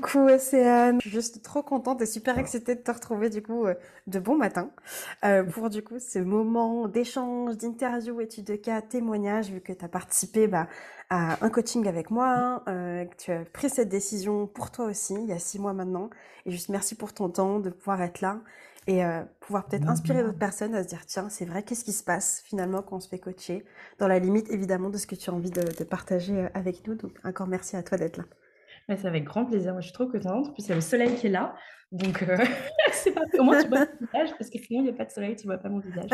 Coucou Océane, je suis juste trop contente et super excitée de te retrouver du coup euh, de bon matin. Euh, pour du coup ce moment d'échange, d'interview, étude de cas, témoignage vu que tu as participé bah, à un coaching avec moi, euh, que tu as pris cette décision pour toi aussi il y a six mois maintenant. Et juste merci pour ton temps de pouvoir être là et euh, pouvoir peut-être inspirer d'autres personnes à se dire tiens c'est vrai qu'est-ce qui se passe finalement quand on se fait coacher dans la limite évidemment de ce que tu as envie de, de partager avec nous. Donc encore merci à toi d'être là. Mais c'est avec grand plaisir. Moi, je suis trop contente. En plus, il y a le soleil qui est là. Donc, euh, c'est pas... au moins, tu vois mon visage parce que sinon, il n'y a pas de soleil, tu vois pas mon visage.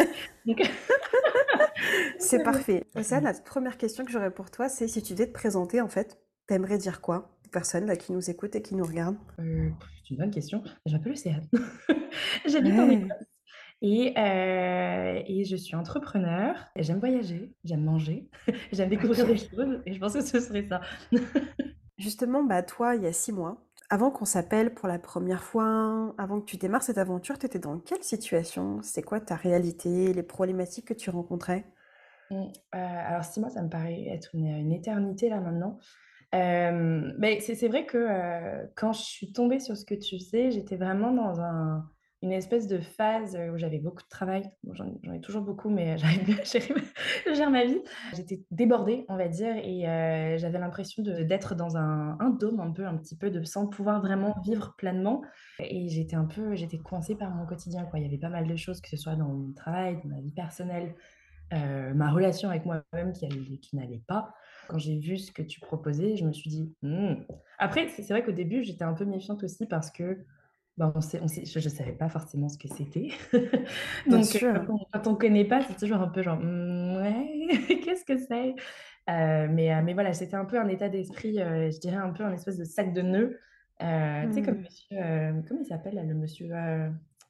Donc... c'est parfait. Ça, la première question que j'aurais pour toi, c'est si tu devais te présenter, en fait, t'aimerais dire quoi aux personnes là, qui nous écoutent et qui nous regardent euh, C'est une bonne question. Je m'appelle Océane. J'habite ouais. en Écosse. Et, euh, et, je suis entrepreneur, j'aime voyager, j'aime manger, j'aime découvrir okay. des choses, et je pense que ce serait ça. Justement, bah, toi, il y a six mois, avant qu'on s'appelle pour la première fois, avant que tu démarres cette aventure, tu étais dans quelle situation? C'est quoi ta réalité, les problématiques que tu rencontrais? Mmh, euh, Alors, six mois, ça me paraît être une, éternité là maintenant. Mais c'est vrai que euh, quand je suis tombée sur ce que tu faisais, j'étais vraiment dans un, une espèce de phase où j'avais beaucoup de travail. J'en ai toujours beaucoup, mais j'arrive bien à gérer, ma, vie. J'étais débordée, on va dire, et euh, j'avais l'impression d'être dans un, dôme un peu, un petit peu, de sans pouvoir vraiment vivre pleinement. Et j'étais un peu, j'étais coincée par mon quotidien. Quoi. Il y avait pas mal de choses, que ce soit dans mon travail, dans ma vie personnelle, euh, ma relation avec moi-même qui, qui n'allait pas. Quand j'ai vu ce que tu proposais, je me suis dit, hmm. après, c'est vrai qu'au début, j'étais un peu méfiante aussi parce que bah, on sait, on sait, je ne savais pas forcément ce que c'était. Donc, quand on ne connaît pas, c'est toujours un peu genre, mmh, ouais, qu'est-ce que c'est? Euh, mais, euh, mais voilà, c'était un peu un état d'esprit, euh, je dirais un peu un espèce de sac de nœuds. Mmh. Tu sais, comme monsieur, comment il s'appelle, le monsieur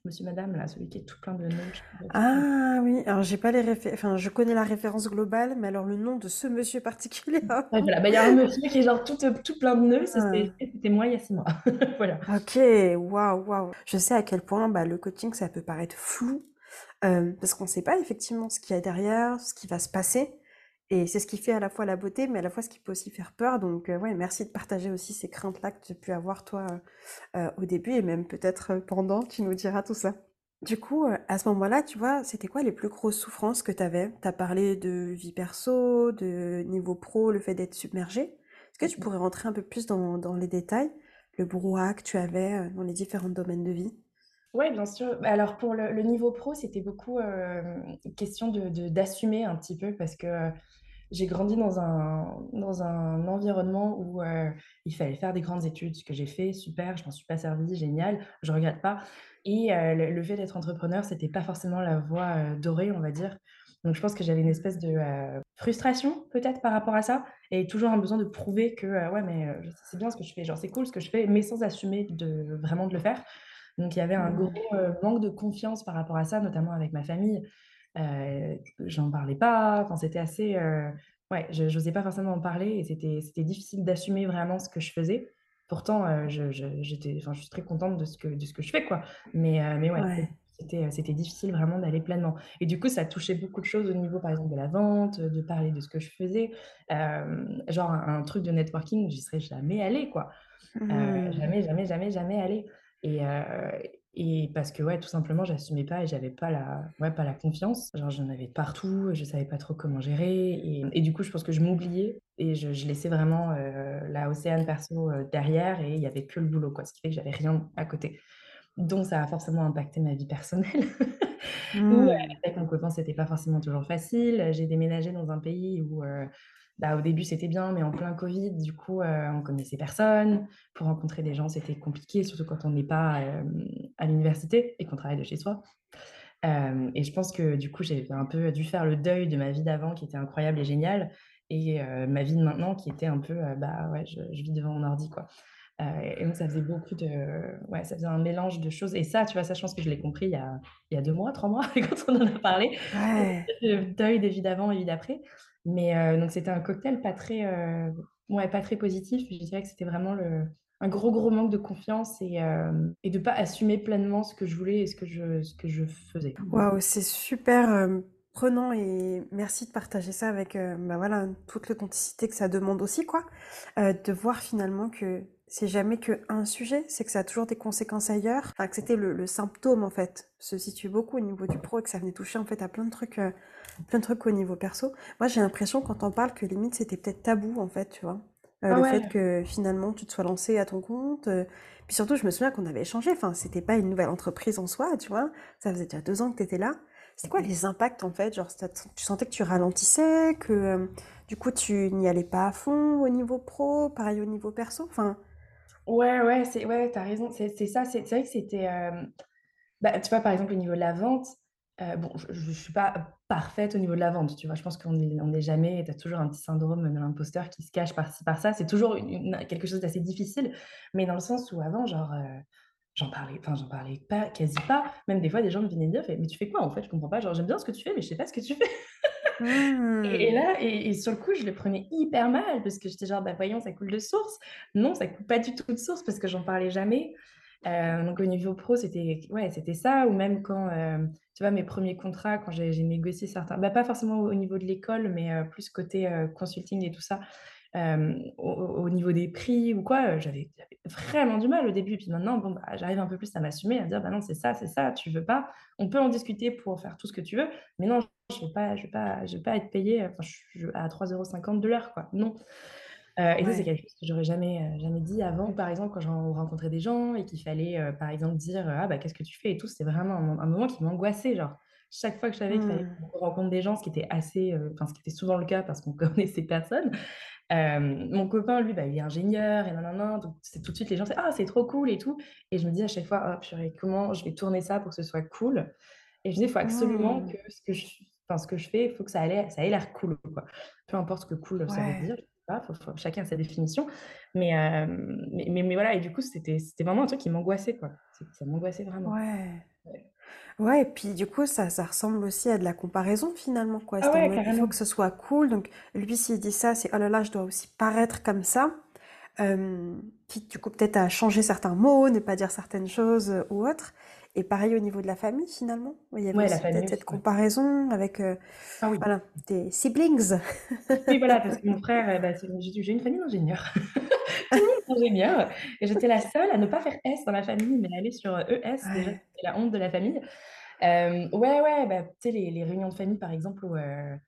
Monsieur Madame, là, celui qui est tout plein de nœuds. Ah oui, alors j'ai pas les réfé... enfin je connais la référence globale, mais alors le nom de ce monsieur particulier. ouais, voilà, bah, il y a un monsieur qui est genre tout, tout plein de nœuds, c'était ah. moi il y a six mois. voilà. Ok, waouh, waouh. Je sais à quel point bah, le coaching ça peut paraître flou, euh, parce qu'on sait pas effectivement ce qu'il y a derrière, ce qui va se passer. Et c'est ce qui fait à la fois la beauté, mais à la fois ce qui peut aussi faire peur. Donc, euh, ouais, merci de partager aussi ces craintes-là que tu as pu avoir, toi, euh, au début, et même peut-être pendant, tu nous diras tout ça. Du coup, euh, à ce moment-là, tu vois, c'était quoi les plus grosses souffrances que tu avais? Tu as parlé de vie perso, de niveau pro, le fait d'être submergé. Est-ce que tu pourrais rentrer un peu plus dans, dans les détails, le brouhaha que tu avais dans les différents domaines de vie? Oui, bien sûr. Bah, alors pour le, niveau pro, c'était beaucoup euh, question d'assumer de, de, un petit peu parce que j'ai grandi dans un, dans un environnement où euh, il fallait faire des grandes études, ce que j'ai fait, super, je m'en suis pas servi, génial, je regrette pas. Et euh, le, le, fait d'être entrepreneur, c'était pas forcément la voie euh, dorée, on va dire. Donc je pense que j'avais une espèce de euh, frustration peut-être par rapport à ça et toujours un besoin de prouver que euh, ouais mais c'est bien ce que je fais, genre c'est cool ce que je fais, mais sans assumer de vraiment de le faire. Donc il y avait un gros manque de confiance par rapport à ça, notamment avec ma famille. Euh, j'en parlais pas. Enfin, c'était assez. Euh, ouais, je n'osais pas forcément en parler et c'était, difficile d'assumer vraiment ce que je faisais. Pourtant, euh, je, je, je suis très contente de ce que, de ce que je fais, quoi. Mais, euh, mais ouais, ouais. C'était, difficile vraiment d'aller pleinement. Et du coup, ça touchait beaucoup de choses au niveau, par exemple, de la vente, de parler de ce que je faisais. Euh, genre, un, un, truc de networking, j'y serais jamais allée, quoi. Mmh. jamais, jamais, jamais, jamais allée. Et, et parce que, ouais, tout simplement, j'assumais pas et j'avais pas la, ouais, pas la confiance. Genre, j'en avais partout, je savais pas trop comment gérer. Et, et du coup, je pense que je m'oubliais et je, je, laissais vraiment euh, la océane perso euh, derrière et il y avait que le boulot, quoi. Ce qui fait que j'avais rien à côté. Donc, ça a forcément impacté ma vie personnelle. mmh. où, euh, avec mon copain, c'était pas forcément toujours facile. J'ai déménagé dans un pays où euh, bah, au début, c'était bien, mais en plein Covid, du coup, euh, on connaissait personne. Pour rencontrer des gens, c'était compliqué, surtout quand on n'est pas euh, à l'université et qu'on travaille de chez soi. Euh, et je pense que du coup, j'ai un peu dû faire le deuil de ma vie d'avant qui était incroyable et géniale, et euh, ma vie de maintenant qui était un peu, bah ouais, je, je vis devant mon ordi, quoi. Et donc ça faisait beaucoup de ouais, ça faisait un mélange de choses et ça, tu vois, ça, je pense que je l'ai compris il y a il y a 2 mois, 3 mois quand on en a parlé. Ouais. Le deuil des vies d'avant et vie d'après. Mais heu, donc c'était un cocktail pas très, heu, ouais, pas très positif. Je dirais que c'était vraiment le un gros, gros manque de confiance et hem et de pas assumer pleinement ce que je voulais et ce que je ce que je faisais. Waouh, c'est super, prenant et merci de partager ça avec, bah, voilà, toute l'authenticité que ça demande aussi, quoi. De voir finalement que c'est jamais qu'un sujet, c'est que ça a toujours des conséquences ailleurs. Enfin, que c'était le symptôme, en fait, se situe beaucoup au niveau du pro et que ça venait toucher, en fait, à plein de trucs, plein de trucs au niveau perso. Moi, j'ai l'impression quand on parle que limite c'était peut-être tabou, en fait, tu vois? Heu, Ah le ouais, fait que finalement tu te sois lancé à ton compte, heu, puis surtout je me souviens qu'on avait échangé, enfin c'était pas une nouvelle entreprise en soi, tu vois? Ça faisait déjà 2 ans que tu étais là. C'était quoi les impacts en fait? Genre tu sentais que tu ralentissais, que, hem, du coup tu n'y allais pas à fond au niveau pro, pareil au niveau perso? Enfin ouais, ouais, c'est ouais, tu as raison, c'est ça, c'est vrai que c'était, Bah, tu vois, par exemple, au niveau de la vente, heu, bon, je je suis pas parfaite au niveau de la vente, tu vois? Je pense qu'on est on est jamais tu as toujours un petit syndrome de l'imposteur qui se cache par-ci, par-ça. C'est toujours une une quelque chose d'assez difficile, mais dans le sens où avant, genre, heu, j'en parlais enfin, j'en parlais pas quasi pas. Même des fois, des gens me venaient me dire: «Mais tu fais quoi, en fait? Je comprends pas. Genre, j'aime bien ce que tu fais, mais je sais pas ce que tu fais». Et et mmh. là et et sur le coup, je le prenais hyper mal parce que j'étais genre: «Bah, voyons, ça coule de source». Non, ça coule pas du tout de source parce que j'en parlais jamais. Heu, donc au niveau pro, c'était ouais, c'était ça ou même quand, hem, tu vois, mes premiers contrats, quand j'ai négocié certains bah, pas forcément au niveau de l'école, mais heu, plus côté, consulting et tout ça, au au au niveau des prix ou quoi, j'avais vraiment du mal au début. Puis maintenant, bon, bah, j'arrive un peu plus à m'assumer, à dire: «Bah, non, c'est ça, c'est ça, tu veux pas, on peut en discuter pour faire tout ce que tu veux, mais non, je je veux pas je veux pas être je à 3,50 € de l'heure, quoi, non». Heu et ça, c'est quelque chose que j'aurais jamais, heu, jamais dit avant. Par exemple, quand j'en rencontrais des gens et qu'il fallait, heu, par exemple, dire, «Ah bah, qu'est-ce que tu fais?» et tout, c'était vraiment un mo un moment qui m'angoissait, genre. Chaque fois que je savais qu'il fallait Mmh. qu'on rencontre des gens, ce qui était assez, enfin, ce qui était souvent le cas parce qu'on connaissait personne. Mon copain, lui, bah, il est ingénieur et nin donc c'est tout de suite les gens, c'est: «Ah, c'est trop cool et tout» et je me dis à chaque fois: «Oh purée, comment je vais tourner ça pour que ce soit cool?» et je dis: «Il faut absolument Mmh. que ce que je enfin, ce que je fais, il faut que ça ait ça ait l'air cool, quoi». Peu importe ce que cool, ça veut dire, pas, faut faut chacun a sa définition, mais hem, mais mais mais voilà et du coup, c'était vraiment un truc qui m'angoissait, quoi. Ça m'angoissait vraiment. Ouais. Ouais. Ouais et puis du coup ça ça ressemble aussi à de la comparaison finalement quoi. Ah ouais, il faut que ce soit cool donc lui s'il dit ça c'est: «Oh là là je dois aussi paraître comme ça». Hem, quitte du coup peut-être à changer certains mots, ne pas dire certaines choses, heu, ou autres et pareil au niveau de la famille finalement? Il y avait Ouais, la famille peut-être cette comparaison avec, heu, Ah oui. voilà, tes siblings? Oui, voilà, parce que mon frère, bah, j'ai une famille d'ingénieurs. Tout le monde est ingénieur et j'étais la seule à ne pas faire S dans la famille, mais aller sur, ES, déjà, Ouais. c'était la honte de la famille. Hem, ouais, ouais, bah, tu sais, les les réunions de famille, par exemple, où, heu,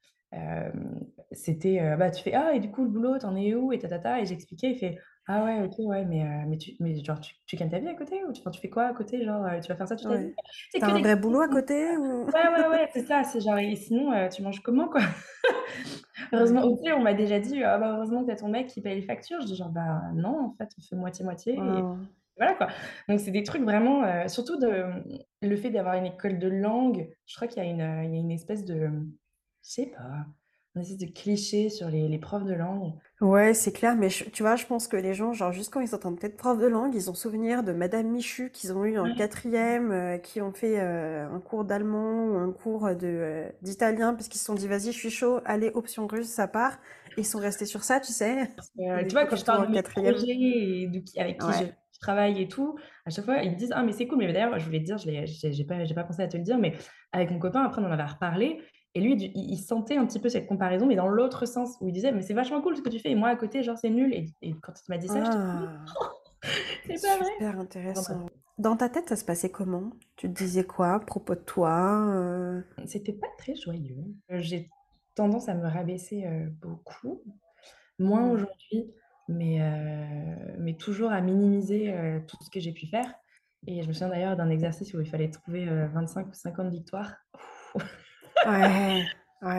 c'était, bah, tu fais: «Ah et du coup, le boulot, tu en es où?» et ta, ta, ta et j'expliquais, il fait: «Ah ouais, OK, ouais, mais mais tu mais genre, tu tu gagnes ta vie à côté ou tu enfin, tu fais quoi à côté? Genre, tu vas faire ça toute ta vie?» C'est que un des vrai boulot à côté ou? ouais, ouais, ouais, c'est ça, c'est genre et sinon, tu manges comment, quoi? Heureusement on m'a déjà dit: «Ah bah, heureusement que tu as ton mec qui paye les factures». Je dis genre: «Bah non, en fait, on fait moitié-moitié» et Waouh. voilà, quoi. Donc c'est des trucs vraiment, surtout de, le fait d'avoir une école de langue, je crois qu'il y a une, heu, il y a une espèce de, je sais pas, une espèce de cliché sur les les profs de langue. Ouais, c'est clair, mais je tu vois, je pense que les gens, genre, juste quand ils entendent peut-être prof de langue, ils ont souvenir de madame Michu qu'ils ont eu en Ouais. quatrième, euh, qui ont fait euh, un cours d'allemand ou un cours de euh, d'italien parce qu'ils se sont dit, vas-y, je suis chaud, allez, option russe, ça part. Et ils sont restés sur ça, tu sais, tu vois, quand je plutôt parle en de mes quatrième. projets et de qui avec qui je Ouais. je travaille et tout, à chaque fois, ils me disent: «Ah mais c'est cool». Mais d'ailleurs, je voulais te dire, je j'ai pas j'ai pas pensé à te le dire, mais avec mon copain, après, on en avait reparlé et lui, il sentait un petit peu cette comparaison, mais dans l'autre sens, où il disait: «Mais c'est vachement cool ce que tu fais et moi à côté, genre, c'est nul» et et quand il m'a dit ça, Ah, «C'est pas vrai!» super intéressant. Dans ta tête, ça se passait comment? Tu te disais quoi à propos de toi? euh? C'était pas très joyeux. J'ai tendance à me rabaisser, heu, beaucoup, moins Hmm. aujourd'hui, mais heu, mais toujours à minimiser, tout ce que j'ai pu faire et je me souviens d'ailleurs d'un exercice où il fallait trouver, heu, 25 ou 50 victoires. Ouais,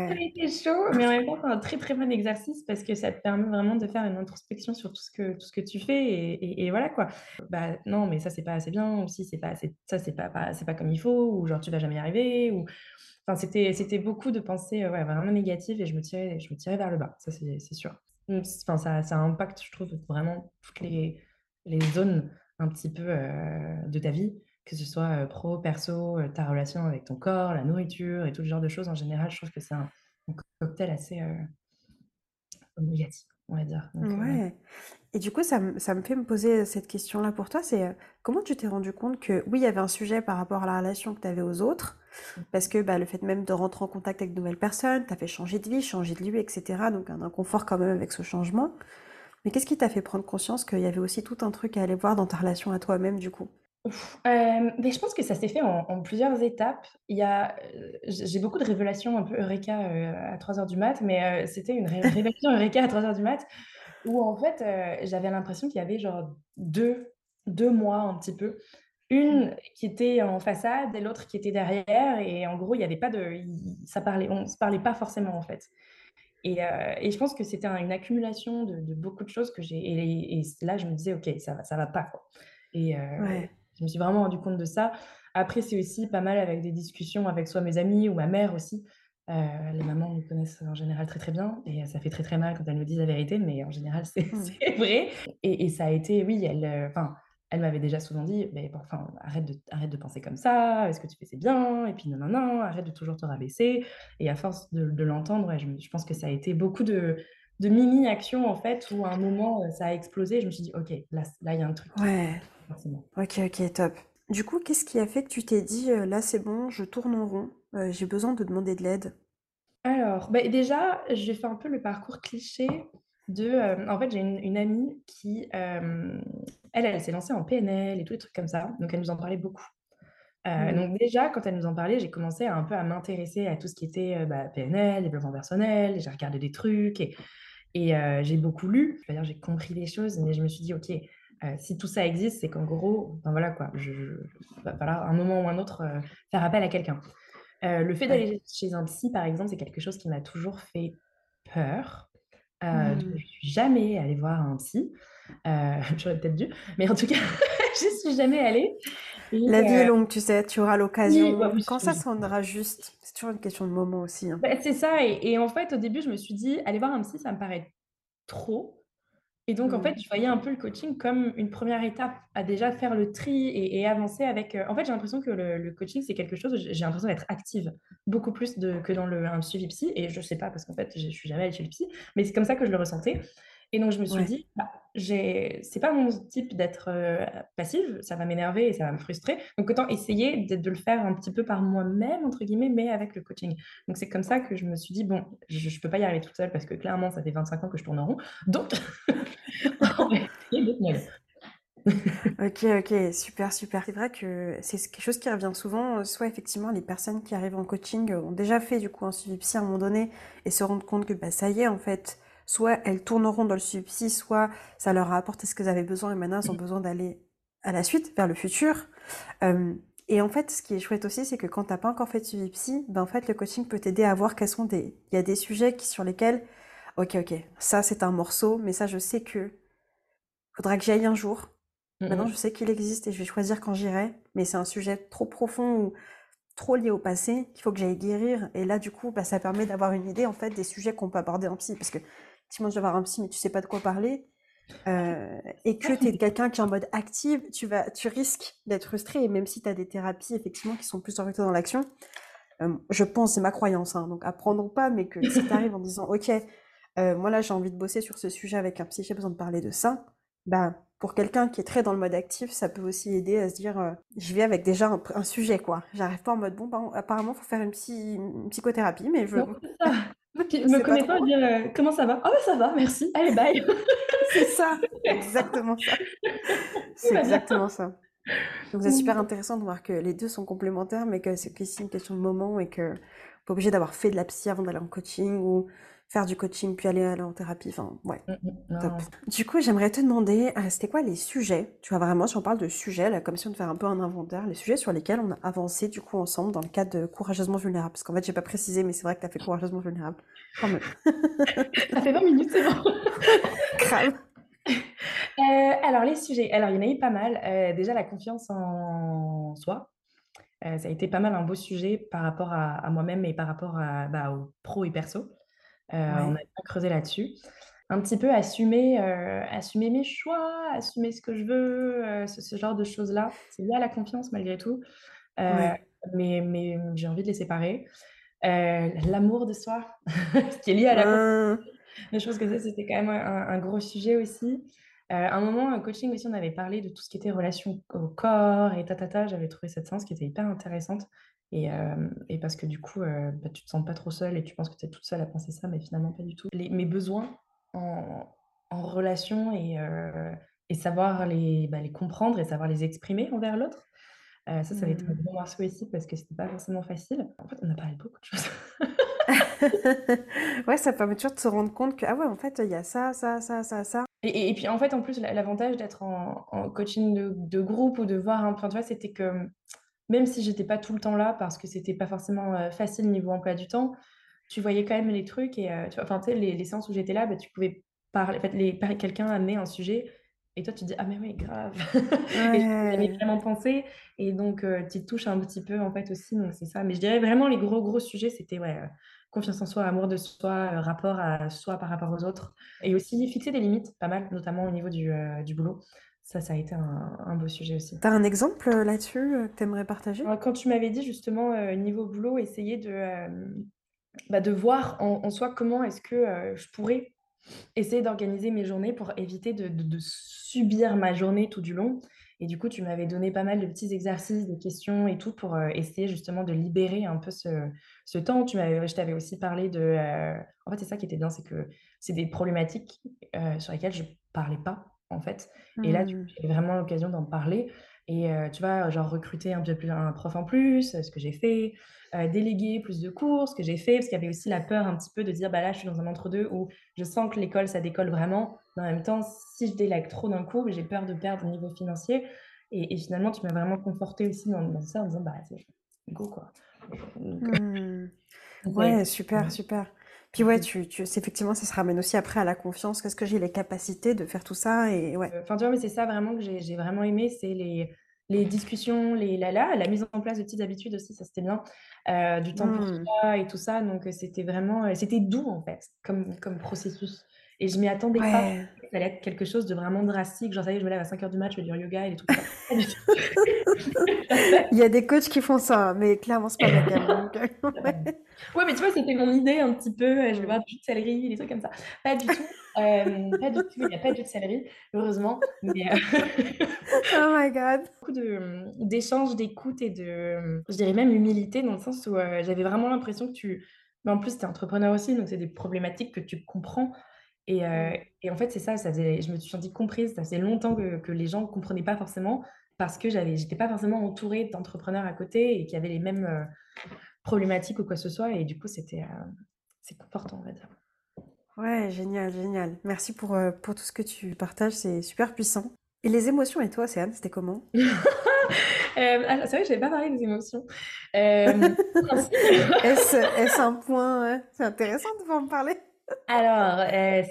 Ça ouais. été chaud, mais en même temps, c'est un très, très bon exercice parce que ça te permet vraiment de faire une introspection sur tout ce que tout ce que tu fais et et et voilà quoi. Bah, non, mais ça, c'est pas assez bien ou si c'est pas assez ça, c'est pas pas c'est pas comme il faut ou genre tu vas jamais y arriver ou enfin, c'était c'était beaucoup de pensées, ouais, vraiment négatives et je me tirais je me tirais vers le bas, ça c'est c'est sûr. Enfin, ça ça impacte, je trouve, vraiment toutes les les zones un petit peu, heu, de ta vie, que ce soit, pro, perso, ta relation avec ton corps, la nourriture et tout ce genre de choses en général, je trouve que c'est un un cocktail assez, négatif, on va dire, donc ouais. Ouais. Et du coup, ça me, ça me fait me poser cette question-là pour toi, c'est euh, comment tu t'es rendu compte que oui, il y avait un sujet par rapport à la relation que tu avais aux autres, parce que bah, le fait même de rentrer en contact avec de nouvelles personnes, t'as fait changer de vie, changer de lieu, etc. Donc un inconfort quand même avec ce changement. Mais qu'est-ce qui t'a fait prendre conscience qu'il y avait aussi tout un truc à aller voir dans ta relation à toi-même du coup? Ouf, hem, beh, je pense que ça s'est fait en en plusieurs étapes. Il y a, heu, j'ai beaucoup de révélations un peu eureka, heu, à trois heures du mat, mais c'était une ré révélation eureka à trois heures du mat où en fait, j'avais l'impression qu'il y avait genre deux 2 moi un petit peu. Une qui était en façade et l'autre qui était derrière et en gros, il y avait pas de ça parlait on se parlait pas forcément en fait et et je pense que c'était un une accumulation de de beaucoup de choses que j'ai et et là, je me disais: «OK, ça va ça va pas, quoi» et heu, Ouais. Je me suis vraiment rendu compte de ça. Après, c'est aussi pas mal avec des discussions avec soit mes amis ou ma mère aussi. Heu, les mamans me connaissent en général très, très bien et ça fait très, très mal quand elles me disent la vérité, mais en général, c'est Mm. c'est vrai et et ça a été oui, elle, enfin, elle m'avait déjà souvent dit: «Mais enfin, arrête de arrête de penser comme ça, ce que tu fais, c'est bien? Et puis non, non, non, arrête de toujours te rabaisser» et à force de de l'entendre, ouais, je pense que ça a été beaucoup de de mini actions, en fait, où à un moment, heu, ça a explosé. Je me suis dit: «OK, là là, il y a un truc Ouais. Forcément». Ok, ok, top. Du coup, qu'est-ce qui a fait que tu t'es dit, euh, là c'est bon, je tourne en rond, euh, j'ai besoin de demander de l'aide? Alors, beh, déjà, j'ai fait un peu le parcours cliché de, hem, en fait, j'ai une une amie qui, elle, elle s'est lancée en PNL et tous les trucs comme ça, donc elle nous en parlait beaucoup. Hmm. donc déjà, quand elle nous en parlait, j'ai commencé à un peu à m'intéresser à tout ce qui était, bah, PNL, développement personnel, j'ai regardé des trucs et j'ai beaucoup lu. Je veux dire, j'ai compris des choses, mais je me suis dit: «OK, heu, si tout ça existe, c'est qu'en gros, enfin voilà quoi, je je va falloir un moment ou un autre, heu, faire appel à quelqu'un». Heu, le fait Ouais. d'aller chez un psy, par exemple, c'est quelque chose qui m'a toujours fait peur. Hmm. je suis jamais allée voir un psy. J'aurais peut-être dû, mais en tout cas, j'y suis jamais allée et La vie est longue, tu sais, tu auras bah, l'occasion. oui, Quand ça sonnera juste, c'est toujours une question de moment aussi, hein. Bah, c'est ça et et en fait, au début, je me suis dit: «Aller voir un psy, ça me paraît trop». Et donc, en Hmm. fait, je voyais un peu le coaching comme une première étape à déjà faire le tri et et avancer avec, heu en fait, j'ai l'impression que le le coaching, c'est quelque chose j'ai l'impression d'être active, beaucoup plus de que dans le un suivi psy et je sais pas parce qu'en fait, je je suis jamais allée chez le psy, mais c'est comme ça que je le ressentais et donc je me suis Ouais. dit: «Bah, c'est pas mon type d'être, heu, passive, ça va m'énerver et ça va me frustrer, donc autant essayer de de le faire un petit peu par moi-même» entre guillemets, mais avec le coaching. Donc c'est comme ça que je me suis dit: «Bon, je je peux pas y arriver toute seule parce que clairement, ça fait 25 ans que je tourne en rond, donc On va essayer. Ok, ok, super, super. C'est vrai que c'est quelque chose qui revient souvent. euh, Soit effectivement, les personnes qui arrivent en coaching euh, ont déjà fait du coup un suivi psy à un moment donné et se rendent compte que bah ça y est en fait. Soit elles tourneront dans le suivi psy, soit ça leur a apporté ce qu'elles avaient besoin et maintenant elles ont besoin d'aller à la suite, vers le futur. Euh, et en fait, ce qui est chouette aussi, c'est que quand t'as pas encore fait de suivi psy, ben en fait le coaching peut t'aider à voir quels sont des, il y a des sujets qui, sur lesquels, ok, ok, ça c'est un morceau, mais ça je sais que faudra que j'y aille un jour. Mmh Maintenant, je mh. sais qu'il existe et je vais choisir quand j'irai, mais c'est un sujet trop profond ou trop lié au passé qu'il faut que j'aille guérir. Et là, du coup, bah, ça permet d'avoir une idée en fait des sujets qu'on peut aborder en psy, parce que effectivement, tu vas voir un psy, mais tu sais pas de quoi parler, euh, et que tu es quelqu'un qui est en mode active, tu vas, tu risques d'être frustré. Et même si tu as des thérapies effectivement qui sont plus orientées dans l'action, euh, je pense, c'est ma croyance, hein, donc apprendre ou pas, mais que si tu arrives en disant, ok, euh, moi là j'ai envie de bosser sur ce sujet avec un psy, j'ai besoin de parler de ça, bah pour quelqu'un qui est très dans le mode actif, ça peut aussi aider à se dire, je vais avec déjà un, un sujet quoi. J'arrive pas en mode bon, bah, apparemment faut faire une, psy, une psychothérapie, mais je. Puis je me pas trop. dire, heu: «Comment ça va?» «Ah bah ça va, merci, allez bye». c'est ça, exactement ça, c'est exactement ça. Donc c'est super Mmh. intéressant de voir que les deux sont complémentaires, mais que c'est aussi une question de moment et que pas obligé d'avoir fait de la psy avant d'aller en coaching ou faire du coaching puis aller, aller en thérapie. Enfin, ouais, Mmh mh. Non, top. Du coup, j'aimerais te demander, euh, c'était quoi les sujets, tu vois vraiment, si on parle de sujets, là, comme si on devait faire un peu un inventaire, les sujets sur lesquels on a avancé du coup ensemble dans le cadre de courageusement vulnérable. Parce qu'en fait, j'ai pas précisé, mais c'est vrai que t'as fait courageusement vulnérable. Quand même. ça fait 20 minutes, c'est bon. Grave. Heu, alors les sujets, alors il y en a eu pas mal. Heu, déjà la confiance en soi, ça a été pas mal un beau sujet par rapport à à moi-même et par rapport à, bah, au pro et perso. Heu, on a bien creusé là-dessus. un petit peu assumer, heu, assumer mes choix, assumer ce que je veux, heu, ce ce genre de choses-là. C'est lié à la confiance malgré tout, Ouais. mais mais j'ai envie de les séparer. L'amour de soi, ce qui est lié à la mais je pense que ça, c'était quand même un un gros sujet aussi. À un moment, en coaching aussi, on avait parlé de tout ce qui était relation au corps et ta ta ta. J'avais trouvé cette séance qui était hyper intéressante et hem et parce que du coup, heu, bah, tu te sens pas trop seule et tu penses que tu es toute seule à penser ça, mais finalement pas du tout. Les mes besoins en en relation et heu et savoir les, bah, les comprendre et savoir les exprimer envers l'autre. Heu, ça, ça avait été un Mmh. gros morceau ici parce que c'était pas forcément facile. En fait, on a parlé de beaucoup de choses. Ouais, ça permet toujours de se rendre compte que, ah ouais, en fait, il y a ça, ça, ça, ça, ça. Et et et puis, en fait, en plus, l'a l'avantage d'être en en coaching de de groupe ou de voir un enfin, tu vois, c'était que même si j'étais pas tout le temps là parce que c'était pas forcément, heu, facile niveau emploi du temps, tu voyais quand même les trucs et heu, tu vois, enfin, tu sais, les les séances où j'étais là, bah, tu pouvais parler en fait, quelqu'un amenait un sujet et toi, tu te dis: «Ah mais oui, grave» et Ouais. vraiment pensé et donc heu, tu y touches un petit peu, en fait, aussi, donc c'est ça. Mais je dirais vraiment les gros, gros sujets, c'était, ouais, confiance en soi, amour de soi, rapport à soi par rapport aux autres et aussi fixer des limites, pas mal, notamment au niveau du, du boulot. Ça, ça a été un un beau sujet aussi. Tu as un exemple, heu, là-dessus, heu, que tu aimerais partager? Heu, quand tu m'avais dit justement, niveau boulot, essayer de, bah, de voir en en soi comment est-ce que, je pourrais essayer d'organiser mes journées pour éviter de de de subir ma journée tout du long et du coup, tu m'avais donné pas mal de petits exercices, de questions et tout pour, essayer justement de libérer un peu ce ce temps. Tu m'avais je t'avais aussi parlé de, en fait, c'est ça qui était bien, c'est que c'est des problématiques, sur lesquelles je parlais pas, en fait et là, Mmh. j'ai vraiment l'occasion d'en parler et tu vois, genre recruter un prof en plus, ce que j'ai fait, déléguer plus de cours, ce que j'ai fait, parce qu'il y avait aussi la peur un petit peu de dire: «Bah, là, je suis dans un entre-deux où je sens que l'école, ça décolle vraiment, mais en même temps, si je délègue trop d'un coup, j'ai peur de perdre au niveau financier» et et finalement, tu m'as vraiment confortée aussi dans dans ça en disant: «Bah, c'est go, quoi». Donc Mmh. Ouais, super, super. Puis ouais, tu tu c'est effectivement, ça se ramène aussi après à la confiance. Qu'est-ce que j'ai les capacités de faire tout ça et ouais. Enfin, tu vois, mais c'est ça vraiment que j'ai vraiment aimé, c'est les les discussions, les la la la mise en place de petites habitudes aussi, ça c'était bien, heu, du temps pour Mmh. soi et tout ça, donc heu, c'était vraiment, c'était doux en fait, comme comme processus et je m'y attendais pas. Ouais. ça allait être quelque chose de vraiment drastique, genre ça y est, je me lève à 05:00 du mat, je fais du yoga et des trucs. Il y a des coachs qui font ça, mais clairement, c'est pas ma gamme, heu, ouais. Ouais, mais tu vois, c'était mon idée un petit peu, heu, je vais boire du jus de céleri, des trucs comme ça. Pas du tout, hem, pas du tout, il y a pas de jus de céleri, heureusement, mais heu Oh my god. beaucoup mmh, d'échanges, d'écoute et de, mmh, je dirais même humilité dans le sens où, j'avais vraiment l'impression que tu mais en plus, tu es entrepreneur aussi, donc c'est des problématiques que tu comprends et Mmh. et en fait, c'est ça, ça faisait je me suis sentie comprise. Ça faisait longtemps que que les gens ne comprenaient pas forcément parce que j'avais j'étais pas forcément entourée d'entrepreneurs à côté et qui avaient les mêmes, problématiques ou quoi que ce soit et du coup, c'était, c'est confortant, on va dire. Ouais, génial, génial. Merci pour, pour tout ce que tu partages, c'est super puissant. Et les émotions et toi, Océane, c'était comment? Ah, c'est vrai que j'avais pas parlé des émotions. Est-ce est-ce un point, c'est intéressant de pouvoir en parler. Alors,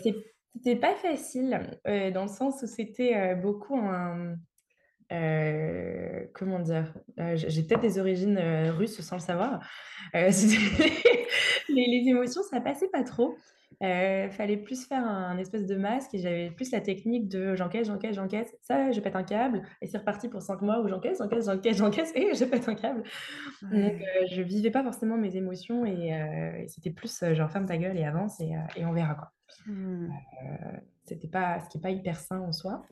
c'est c'était pas facile, heu, dans le sens où c'était, heu, beaucoup un, comment dire? J'ai peut-être des origines, russes sans le savoir. Les les émotions, ça passait pas trop. Heu, fallait plus faire un espèce de masque et j'avais plus la technique de j'encaisse, j'encaisse, j'encaisse, ça, je pète un câble et c'est reparti pour 5 mois où j'encaisse, j'encaisse, j'encaisse, j'encaisse et je pète un câble. Donc heu, je vivais pas forcément mes émotions et et c'était plus, heu, genre: «Ferme ta gueule et avance et et on verra, quoi». Mmh. C'était pas ce qui est pas hyper sain en soi.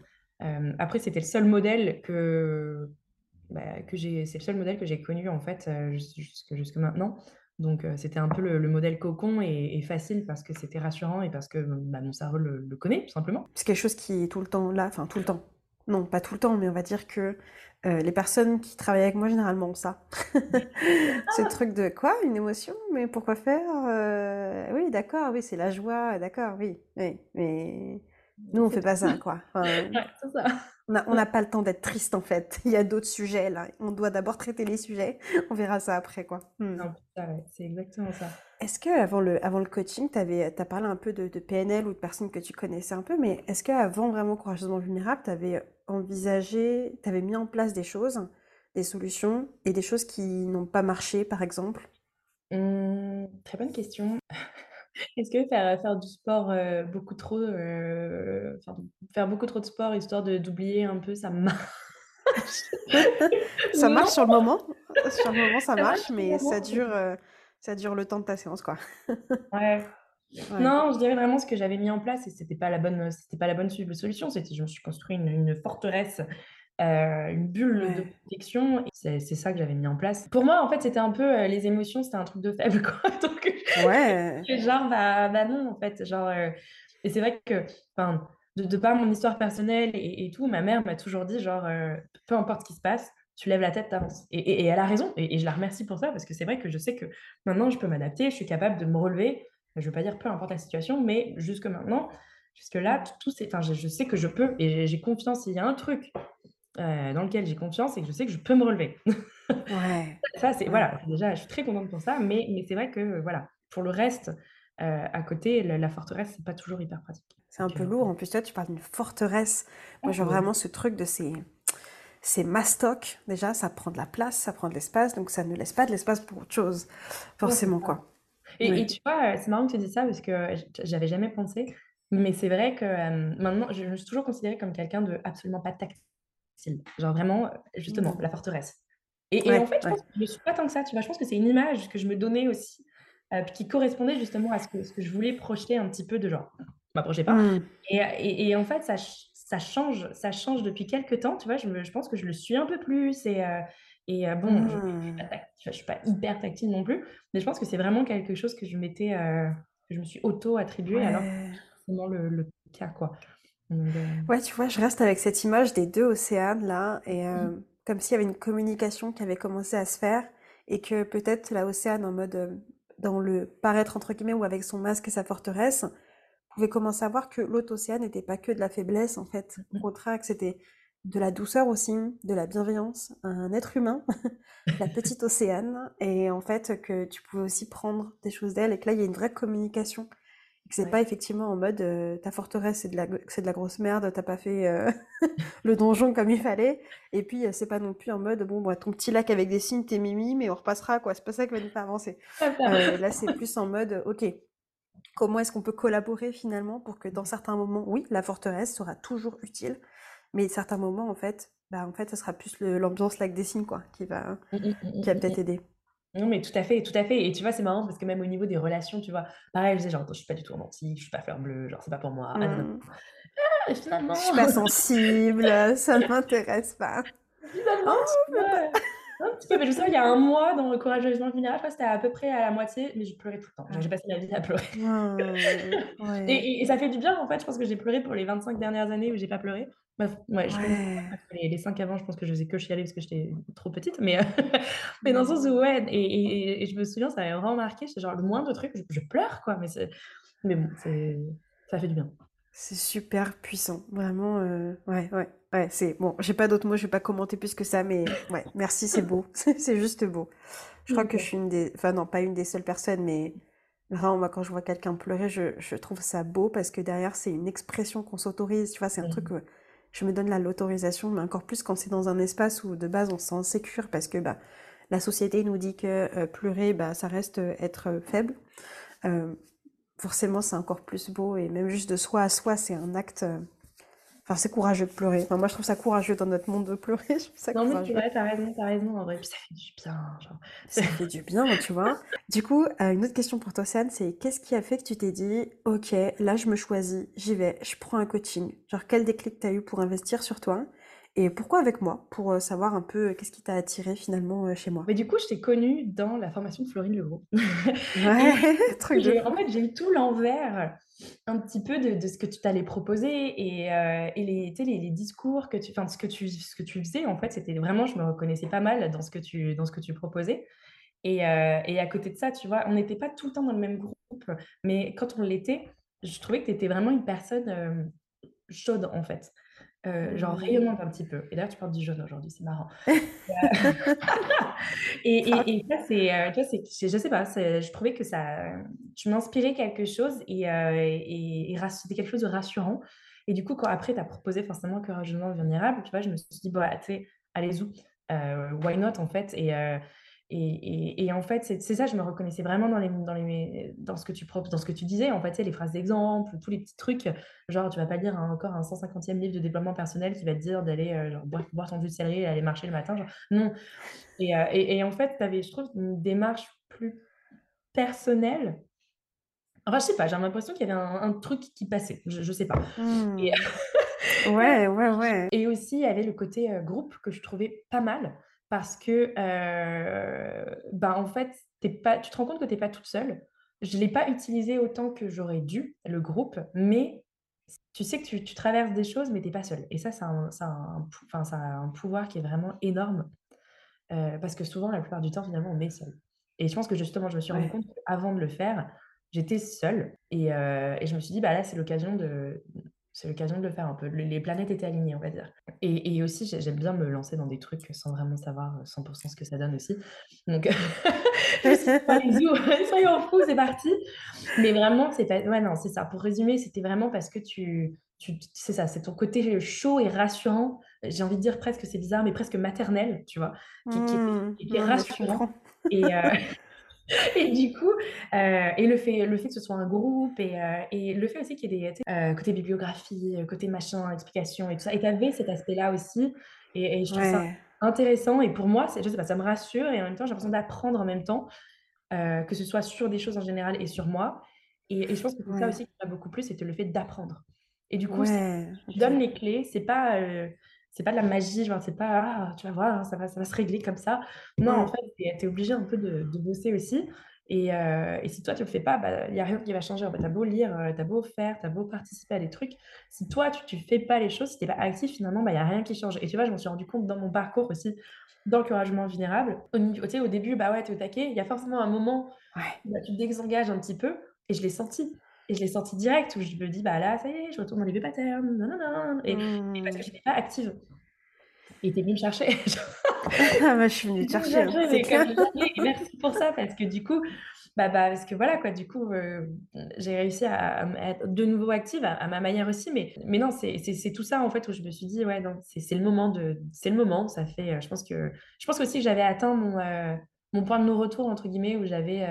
Après c'était le seul modèle que, bah, que j'ai c'est le seul modèle que j'ai connu en fait, jusque jusque maintenant. Donc c'était un peu le le modèle cocon et et facile parce que c'était rassurant et parce que, bah, mon cerveau le le connaît tout simplement. C'est quelque chose qui est tout le temps là, enfin tout le temps. Non, pas tout le temps, mais on va dire que, les personnes qui travaillent avec moi généralement ont ça. Ce truc de: «Quoi? Une émotion? Mais pourquoi faire? Oui d'accord, oui c'est la joie, d'accord, oui, oui, mais nous on C'est fait pas ça quoi». Enfin, Ouais, c'est ça. On n'a pas le temps d'être triste en fait. Il y a d'autres sujets là. On doit d'abord traiter les sujets, on verra ça après quoi. C'est ça, ouais, c'est exactement ça. Est-ce qu'avant le avant le coaching, tu as parlé un peu de de PNL ou de personnes que tu connaissais un peu, mais est-ce qu'avant vraiment Courageusement vulnérable, tu avais envisagé, tu avais mis en place des choses, des solutions et des choses qui n'ont pas marché par exemple? Mmh, très bonne question. Est-ce que faire, faire du sport, heu, beaucoup trop, enfin, faire beaucoup trop de sport histoire de d'oublier un peu, ça marche? Ça Non, marche sur le moment, sur le moment ça ça marche marche, mais ça dure, heu, ça dure le temps de ta séance, quoi. ouais. Ouais. Non, je dirais vraiment ce que j'avais mis en place et c'était pas la bonne, c'était pas la bonne solution. C'était je me suis construit une une forteresse, heu, une bulle de protection c'est ça que j'avais mis en place. Pour moi, en fait, c'était un peu, heu, les émotions, c'était un truc de faible, quoi, donc Ouais. genre, bah bah, non, en fait, genre, heu et c'est vrai que, enfin, de de par mon histoire personnelle et et tout, ma mère m'a toujours dit genre, «Peu importe ce qui se passe, tu lèves la tête, tu avances» et et et elle a raison et et je la remercie pour ça parce que c'est vrai que je sais que maintenant je peux m'adapter, je suis capable de me relever je veux pas dire peu importe la situation, mais jusque maintenant, jusque-là, t tout c'est enfin, je je sais que je peux et j'ai confiance. S'il y a un truc, heu, dans lequel j'ai confiance, c'est que je sais que je peux me relever. Ouais. Ça, c'est voilà, déjà, je suis très contente pour ça, mais mais c'est vrai que, voilà, pour le reste, heu, à côté, la la forteresse, c'est pas toujours hyper pratique. C'est un peu heu, lourd. En plus, toi, tu parles d'une forteresse. Moi, j'ai vraiment ce truc de ces ces mastocs. Déjà, ça prend de la place, ça prend de l'espace, donc ça ne laisse pas de l'espace pour autre chose, forcément, quoi. Et et tu vois, c'est marrant que tu dises ça parce que j'avais jamais pensé, mais c'est vrai que, maintenant, je me suis toujours considérée comme quelqu'un de absolument pas tactile. Genre vraiment, heu, justement, Mmh. la forteresse. Et et en fait, je ouais. pense que je le suis pas tant que ça, tu vois? Je pense que c'est une image que je me donnais aussi, puis qui correspondait justement à ce que ce que je voulais projeter un petit peu de genre, m'approchez pas Mmh. et et et en fait, ça ça change ça change depuis quelque temps, tu vois? Je me je pense que je le suis un peu plus et heu et heu, bon, je pas Mmh. suis pas hyper tactile non plus, mais je pense que c'est vraiment quelque chose que je m'étais, que je me suis auto-attribué alors que c'est le le cas, quoi. Donc heu, Ouais, tu vois, je reste avec cette image des 2 océans là et mmh heu, comme s'il y avait une communication qui avait commencé à se faire et que peut-être la Océane en mode, heu, dans le «paraître» entre guillemets ou avec son masque et sa forteresse, pouvait commencer à voir que l'autre océan n'était pas que de la faiblesse en fait. Au mh. contraire, que c'était de la douceur aussi, de la bienveillance, un être humain, la petite Océane et en fait que tu pouvais aussi prendre des choses d'elle et que là, il y a une vraie communication que c'est pas effectivement en mode, ta forteresse c'est de la c'est de la grosse merde, tu pas fait, le donjon comme il fallait et puis, c'est pas non plus en mode: «Bon, bah, ton petit lac avec des cygnes, t'es mimi, mais on repassera quoi». C'est pas ça qui va nous faire avancer. Ça. là, c'est plus en mode, OK, comment est-ce qu'on peut collaborer finalement pour que dans certains moments, oui, la forteresse sera toujours utile, mais certains moments en fait, bah, en fait, ça sera plus le l'ambiance lac des quoi, qui va Mmh mh, mmh qui va mmh peut-être aider. Non, mais tout à fait, tout à fait et tu vois, c'est marrant parce que même au niveau des relations, tu vois? Pareil, je disais genre: «Je suis pas du tout romantique, je suis pas fleur bleue, genre c'est pas pour moi. Ah non, non, Mmh. ah, Je finalement, suis pas sensible, ça ne m'intéresse pas. finalement, Un un petit peu». Mais je me souviens, il y a un mois dans Courageusement vulnérable, c'était à peu près à la moitié, mais je pleurais tout le temps. J'ai passé ma vie à pleurer et Ouais. et et ça fait du bien, en fait. Je pense que j'ai pleuré pour les 25 dernières années où j'ai pas pleuré. Ouais, je les les 5 avant, je pense que je faisais que chialer parce que j'étais trop petite, mais heu, mais dans le sens où ouais et et je me souviens, ça m'avait vraiment marqué. J'étais genre le moindre truc, je je pleure, quoi, mais c'est mais bon, c'est ça fait du bien. C'est super puissant, vraiment, heu, ouais, ouais, ouais, c'est bon, j'ai pas d'autres mots, je vais pas commenter plus que ça, mais ouais, merci, c'est beau, c'est juste beau. Je crois que je suis une des enfin non, pas une des seules personnes, mais vraiment, moi, quand je vois quelqu'un pleurer, je je trouve ça beau parce que derrière, c'est une expression qu'on s'autorise, tu vois? C'est un truc, Mmh. heu, je me donne l'autorisation, mais encore plus quand c'est dans un espace où de base on se sent sécure parce que, bah, la société nous dit que, heu, pleurer, bah, ça reste, heu, être, heu, faible. Forcément, c'est encore plus beau et même juste de soi à soi, c'est un acte, enfin, c'est courageux de pleurer. Enfin, moi, je trouve ça courageux dans notre monde de pleurer, je trouve ça Non, mais courageux. vrai, tu as raison, tu as raison en vrai, puis ça fait du bien, genre. Ça fait du bien, tu vois? Du coup, heu, une autre question pour toi, Océane, c'est qu'est-ce qui a fait que tu t'es dit: «OK, là, je me choisis, j'y vais, je prends un coaching»? Genre, quel déclic tu as eu pour investir sur toi? Et pourquoi avec moi? Pour, heu, savoir un peu, heu, qu'est-ce qui t'a attiré finalement, heu, chez moi? Mais du coup, je t'ai connue dans la formation de Florine Legros Ouais, truc de en fait, j'ai eu tout l'envers un petit peu de de ce que tu t'allais proposer et et les les les discours que tu enfin, ce que tu ce que tu faisais, en fait, c'était vraiment je me reconnaissais pas mal dans ce que tu dans ce que tu proposais et et à côté de ça, tu vois, on n'était pas tout le temps dans le même groupe, mais quand on l'était, je trouvais que tu étais vraiment une personne, chaude, en fait, genre rayonnante un petit peu et d'ailleurs, tu portes du jaune aujourd'hui, c'est marrant. Et Grave. et et ça, c'est, c'est je sais pas, je trouvais que ça tu m'inspirais quelque chose et heu et et c'était quelque chose de rassurant et du coup, quand après tu as proposé forcément Courageusement vulnérable, tu vois, je me suis dit: «Bah, tu sais, allez-y, heu, why not?» en fait? Et Et, et, en fait, c'est ça, je me reconnaissais vraiment dans, les, dans, les, dans, ce, que tu, dans ce que tu disais. En fait, les phrases d'exemple, tous les petits trucs. Genre, tu vas pas lire encore un 150e livre de développement personnel qui va te dire d'aller euh, boire, ton jus de céleri et aller marcher le matin. Genre, non. Et, euh, et, en fait, tu avais, je trouve, une démarche plus personnelle. Enfin, je sais pas, j'ai l'impression qu'il y avait un, truc qui passait. Je, je sais pas. Mmh. ouais, ouais, ouais. Et aussi, il y avait le côté euh, groupe que je trouvais pas mal parce que, bah, en fait, pas, tu te rends compte que tu n'es pas toute seule. Je ne l'ai pas utilisé autant que j'aurais dû, le groupe, mais tu sais que tu, traverses des choses, mais tu n'es pas seule. Et ça, ça a, un, ça, a un, pouvoir qui est vraiment énorme, parce que souvent, la plupart du temps, finalement, on est seul. Et je pense que justement, je me suis rendu compte qu'avant de le faire, j'étais seule. Et, et, je me suis dit, bah là, c'est l'occasion de, c'est l'occasion de le faire un peu. Les planètes étaient alignées, on va dire. Et, aussi, j'aime bien me lancer dans des trucs sans vraiment savoir 100% euh, ce que ça donne aussi. Donc, soyons fous, c'est parti. Mais vraiment, c'est pas. Ouais, non, c'est ça. Pour résumer, c'était vraiment parce que tu. tu c'est ça, c'est ton côté chaud et rassurant. J'ai envie de dire presque, c'est bizarre, mais presque maternel, tu vois, qui, qui, est, mmh. rassurant. Et, euh, et du coup, euh, et le fait, le fait que ce soit un groupe et, euh, et le fait aussi qu'il y ait des euh, côté bibliographie, côté machin, explication et tout ça. Et tu avais cet aspect-là aussi. Et, je trouve ça intéressant. Et pour moi, je sais pas, ça me rassure et en même temps, j'ai l'impression d'apprendre en même temps, que ce soit sur des choses en général et sur moi. Et, je pense que c'est ça aussi qui m'a beaucoup plu, c'était le fait d'apprendre. Et du coup, je donne les clés, c'est pas c'est pas de la magie, genre, c'est pas, ah, tu vas voir, hein, ça, va, ça va se régler comme ça. Non, en fait, tu es, obligé un peu de, de bosser aussi. Et, euh, et, si toi, tu le fais pas, il bah, n'y a rien qui va changer. Tu as beau lire, euh, tu as beau faire, tu as beau participer à des trucs. Si toi, tu ne fais pas les choses, si tu n'es pas actif, finalement, il bah, n'y a rien qui change. Et tu vois, je m'en suis rendu compte dans mon parcours aussi d'encouragement vulnérable. Au, au début, bah ouais, tu es au taquet. Il y a forcément un moment où bah, tu te désengages un petit peu. Et je l'ai senti. Et je l'ai senti direct où je me dis, bah là, ça y est, je retourne dans les vieux patterns. Non, non, non. Et, parce que je n'étais pas active. Et t'es venu me chercher. ah bah, je suis venue te chercher. Hein, merci pour ça, parce que du coup, bah, bah, parce que voilà, quoi, du coup, euh, j'ai réussi à, être de nouveau active à, ma manière aussi. Mais, mais non, c'est tout ça, en fait, où je me suis dit, ouais, c'est le moment de. C'est le moment. Ça fait. Euh, je pense que. Je pense aussi que j'avais atteint mon, euh, mon point de non-retour, entre guillemets, où j'avais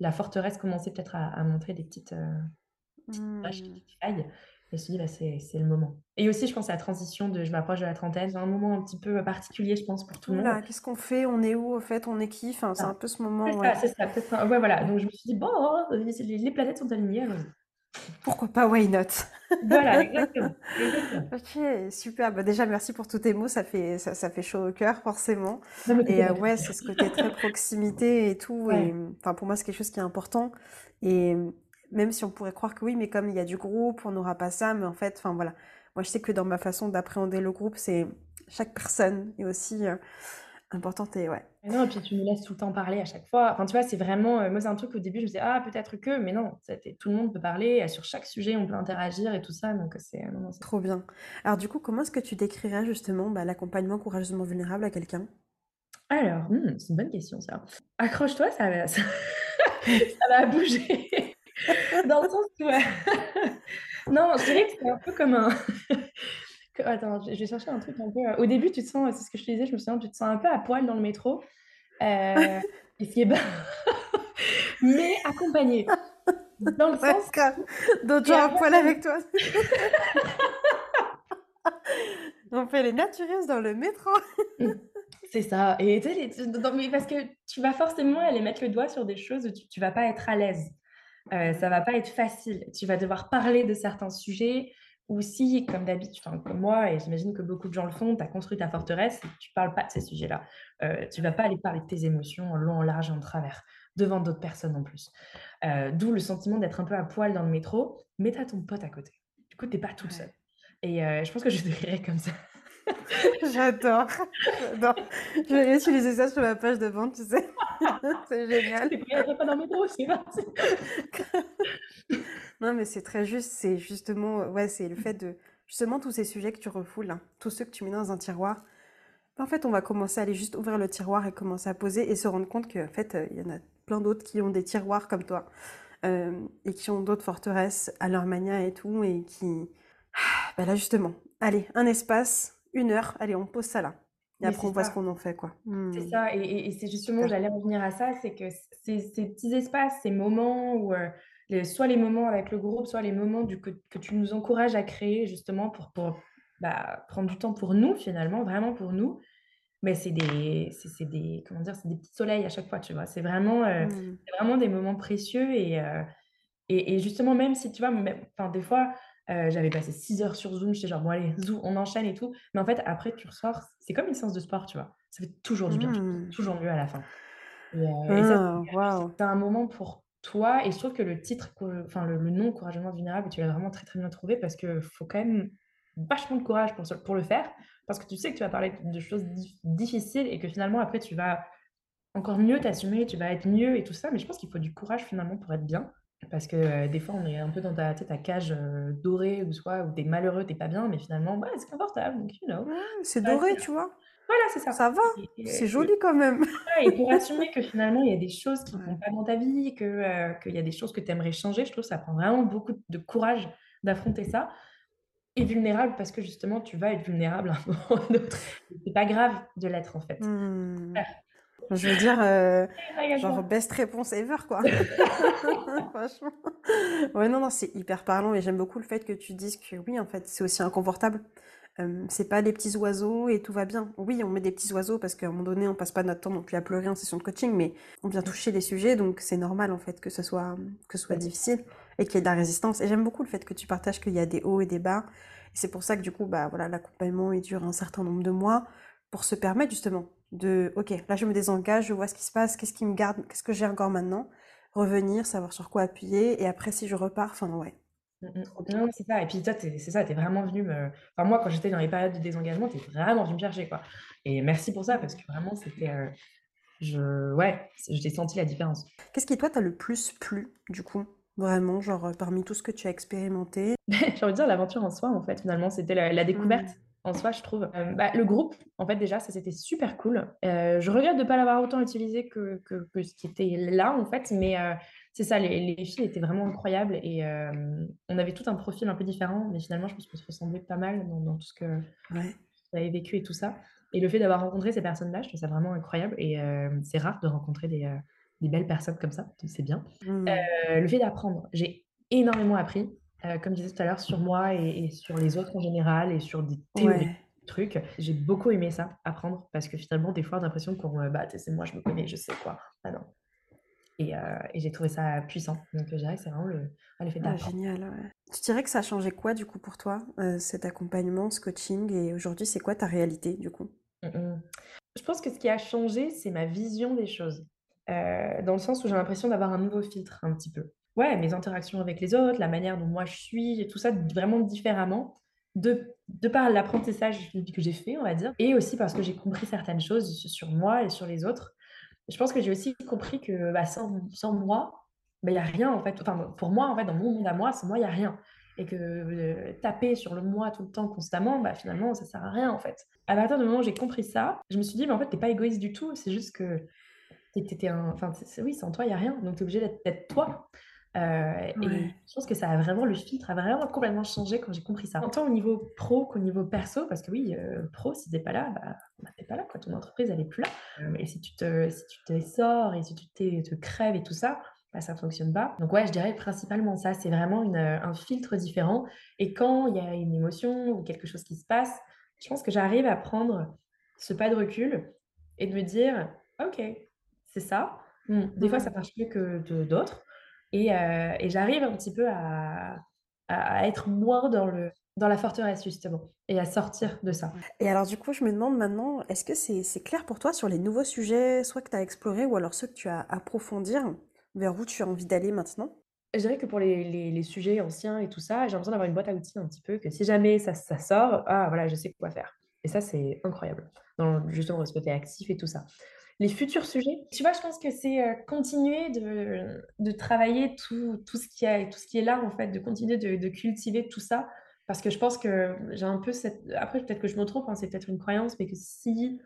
la forteresse commençait peut-être à, montrer des petites, petites mmh. failles. Je me suis dit, bah, c'est le moment. Et aussi, je pense à la transition de je m'approche de la trentaine. C'est un moment un petit peu particulier, je pense, pour tout le monde. Qu'est-ce qu'on fait? On est où, au fait? On est qui? Enfin, C'est un peu ce moment. C'est ça, c'est ça. Ouais, voilà. Donc, je me suis dit, bon, les, planètes sont alignées. Pourquoi pas Why Not? Voilà, exactement. ok, super. Bah, déjà, merci pour tous tes mots. Ça fait, ça, ça fait chaud au cœur, forcément. et euh, ouais, c'est ce côté très proximité et tout. Enfin, pour moi, c'est quelque chose qui est important. Et même si on pourrait croire que oui, mais comme il y a du groupe, on n'aura pas ça. Mais en fait, enfin voilà. Moi, je sais que dans ma façon d'appréhender le groupe, c'est chaque personne est aussi euh, importante et ouais. Non, et puis tu me laisses tout le temps parler à chaque fois. Enfin, tu vois, c'est vraiment. Euh, moi, c'est un truc au début, je me disais, ah, peut-être que, mais non, tout le monde peut parler. Sur chaque sujet, on peut interagir et tout ça. Donc, c'est. Trop bien. Alors, du coup, comment est-ce que tu décrirais justement bah, l'accompagnement courageusement vulnérable à quelqu'un? Alors, hmm, c'est une bonne question, ça. Accroche-toi, ça, ça, ça va bouger. Dans le sens où... non, je dirais que c'est un peu comme un... Attends, je vais chercher un truc un peu... Euh, au début, tu te sens, c'est ce que je te disais, je me souviens, tu te sens un peu à poil dans le métro. Euh, et ce qui est bien... mais accompagné. Dans le sens... D'autres gens à poil avec toi. On fait les natureuses dans le métro. C'est ça. Et mais parce que tu vas forcément aller mettre le doigt sur des choses où tu, tu vas pas être à l'aise. Euh, ça va pas être facile. Tu vas devoir parler de certains sujets. Ou si, comme d'habitude, comme moi, et j'imagine que beaucoup de gens le font, tu as construit ta forteresse et tu parles pas de ces sujets-là. Euh, tu vas pas aller parler de tes émotions en long, en large et en travers, devant d'autres personnes en plus. Euh, d'où le sentiment d'être un peu à poil dans le métro, mais tu as ton pote à côté. Du coup, tu n'es pas tout seul. Et euh, je pense que je décrirais comme ça. J'adore. Je vais utiliser ça sur ma page de vente, tu sais. c'est génial. pas dans métro, c'est Non, mais c'est très juste. C'est justement, ouais, c'est le fait de, justement, tous ces sujets que tu refoules, hein, tous ceux que tu mets dans un tiroir. En fait, on va commencer à aller juste ouvrir le tiroir et commencer à poser et se rendre compte qu'en fait, euh, il y en a plein d'autres qui ont des tiroirs comme toi euh, et qui ont d'autres forteresses à leur manière et tout et qui, ben là justement, allez, un espace une heure, allez, on pose ça là. Et Mais après, on voit ce qu'on en fait, quoi. C'est Mmh. ça et et et c'est justement j'allais revenir à ça, c'est que ces ces petits espaces, ces moments où, les soit les moments avec le groupe, soit les moments du que que tu nous encourages à créer justement pour pour, bah, prendre du temps pour nous finalement, vraiment pour nous, mais c'est des c'est c'est des comment dire? C'est des petits soleils à chaque fois, tu vois? C'est vraiment, heu, Mmh. c'est vraiment des moments précieux et heu et et justement même si tu vois, enfin des fois, heu, j'avais passé 6 heures sur Zoom, j'étais genre: «Bon allez, zou on enchaîne et tout», mais en fait après tu ressors, c'est comme une séance de sport, tu vois? Ça fait toujours du bien, Mmh. toujours mieux à la fin et heu et ça, c'est Ah, as un moment pour toi et je trouve que le titre enfin le le nom «Courageusement vulnérable», tu l'as vraiment très, très bien trouvé parce qu'il faut quand même vachement de courage pour pour le faire, parce que tu sais que tu vas parler de choses dif difficiles et que finalement après tu vas encore mieux t'assumer, tu vas être mieux et tout ça, mais je pense qu'il faut du courage finalement pour être bien. Parce que, heu, des fois on est un peu dans ta ta cage, heu, dorée ou soit où tu es malheureux, tu es pas bien, mais finalement, ouais, c'est confortable donc you know, c'est doré, tu vois? Voilà, c'est ça Ça va, c'est joli quand même. et pour assumer que finalement il y a des choses qui Ouais. vont pas dans ta vie, que, heu, qu'il y a des choses que tu aimerais changer, je trouve que ça prend vraiment beaucoup de courage d'affronter ça et vulnérable parce que justement tu vas être vulnérable à un moment ou c'est pas grave de l'être en fait. Mmh. Je veux dire, heu, genre best réponse ever, quoi. Franchement. Ouais, non, non, c'est hyper parlant et j'aime beaucoup le fait que tu dises que oui, en fait, c'est aussi inconfortable. Hem, c'est pas des petits oiseaux et tout va bien. Oui, on met des petits oiseaux parce qu'à un moment donné, on passe pas notre temps non plus à pleurer en session de coaching, mais on vient toucher les sujets, donc c'est normal, en fait, que ce soit, que ce soit difficile et qu'il y ait de la résistance. Et j'aime beaucoup le fait que tu partages qu'il y a des hauts et des bas. Et c'est pour ça que du coup, bah voilà, l'accompagnement, il dure un certain nombre de mois pour se permettre justement de, ok, là je me désengage, je vois ce qui se passe, qu'est-ce qui me garde, qu'est-ce que j'ai encore maintenant, revenir, savoir sur quoi appuyer, et après si je repars, enfin ouais. Trop bien. Non, c'est ça et puis toi, c'est ça, tu es vraiment venu me enfin moi, quand j'étais dans les périodes de désengagement, tu es vraiment venu me chercher, quoi et merci pour ça parce que vraiment c'était, heu, je ouais, j'ai senti la différence. Qu'est-ce qui toi t'a le plus plu du coup? Vraiment, genre euh, parmi tout ce que tu as expérimenté? J'ai envie de dire l'aventure en soi, en fait, finalement, c'était la la découverte. En soi, je trouve. Hem, bah, le groupe, en fait, déjà, ça, c'était super cool. Heu, je regrette de pas l'avoir autant utilisé que que que ce qui était là, en fait, mais heu, c'est ça, les les filles étaient vraiment incroyables et on avait tout un profil un peu différent, mais finalement, je pense qu'on se ressemblait pas mal dans dans tout ce que Ouais. on avait vécu et tout ça et le fait d'avoir rencontré ces personnes-là, je trouve ça vraiment incroyable et c'est rare de rencontrer des, belles personnes comme ça, donc c'est bien. Heu, le fait d'apprendre, j'ai énormément appris, heu, comme je disais tout à l'heure, sur moi et et sur les autres en général et sur des théories, Ouais. trucs. J'ai beaucoup aimé ça, apprendre, parce que finalement, des fois, on a l'impression qu'on, bah, c'est moi, je me connais, je sais quoi. Ah non et heu et j'ai trouvé ça puissant, donc je dirais que c'est vraiment le le fait Ah, génial, ouais. Tu dirais que ça a changé quoi du coup pour toi, euh, cet accompagnement, ce coaching, et aujourd'hui c'est quoi ta réalité du coup? Je pense que ce qui a changé, c'est ma vision des choses, dans le sens où j'ai l'impression d'avoir un nouveau filtre un petit peu. Ouais, mes interactions avec les autres, la manière dont moi je suis tout ça vraiment différemment, de de par l'apprentissage que j'ai fait, on va dire et aussi parce que j'ai compris certaines choses su sur moi et sur les autres. Je pense que j'ai aussi compris que, bah, sans sans moi, bah, il y a rien en fait. Enfin, pour moi, en fait, dans mon monde à moi, sans moi, il y a rien et que, heu, taper sur le moi tout le temps constamment, bah, finalement, ça sert à rien en fait. À partir du moment où j'ai compris ça, je me suis dit: «Mais en fait, tu es pas égoïste du tout, c'est juste que es un enfin, oui, sans toi, il y a rien, donc tu es obligé d'être toi». Heu et je pense que ça a vraiment le filtre a vraiment complètement changé quand j'ai compris ça. Autant au niveau pro qu'au niveau perso, parce que oui, heu, pro, si tu es pas là, bah bah, tu es pas là quoi, ton entreprise, elle est plus là. Hem et si tu te si tu te sors et si tu t'es te crèves et tout ça, bah, ça fonctionne pas. Donc ouais, je dirais principalement ça, c'est vraiment une, un filtre différent et quand il y a une émotion ou quelque chose qui se passe, je pense que j'arrive à prendre ce pas de recul et de me dire: «OK, c'est ça. Mmh, des fois ça marche mieux que d'autres et heu et j'arrive un petit peu à être moins dans le dans la forteresse justement et à sortir de ça. Et alors du coup, je me demande maintenant, est-ce que c'est clair pour toi sur les nouveaux sujets, soit que tu as explorés ou alors ceux que tu as à approfondir, vers où tu as envie d'aller maintenant? Je dirais que pour les les les sujets anciens et tout ça, j'ai l'impression d'avoir une boîte à outils un petit peu que si jamais ça ça sort, ah voilà, je sais quoi faire et ça, c'est incroyable dans justement ce côté actif et tout ça. Les futurs sujets, tu vois, je pense que c'est, heu, continuer de de travailler tout tout ce qui a tout ce qui est là, en fait, de continuer de de cultiver tout ça parce que je pense que j'ai un peu cette après peut-être que je me trompe, hein, c'est peut-être une croyance, mais que si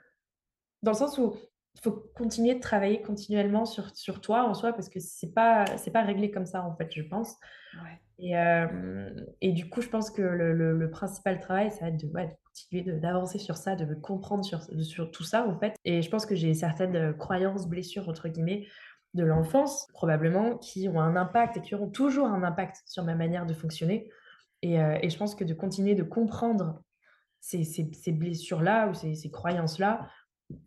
dans le sens où il faut continuer de travailler continuellement sur sur toi, en soi, parce que c'est pas pas réglé comme ça, en fait, je pense. Ouais. Et, euh, et du coup, je pense que le, le- le principal travail, ça va être de, ouais, de continuer d'avancer sur ça, de me comprendre sur, sur tout ça, en fait. Et je pense que j'ai certaines euh, croyances, blessures, entre guillemets, de l'enfance, probablement, qui ont un impact et qui auront toujours un impact sur ma manière de fonctionner. Et, euh, et je pense que de continuer de comprendre ces, ces, ces blessures-là ou ces, ces croyances-là,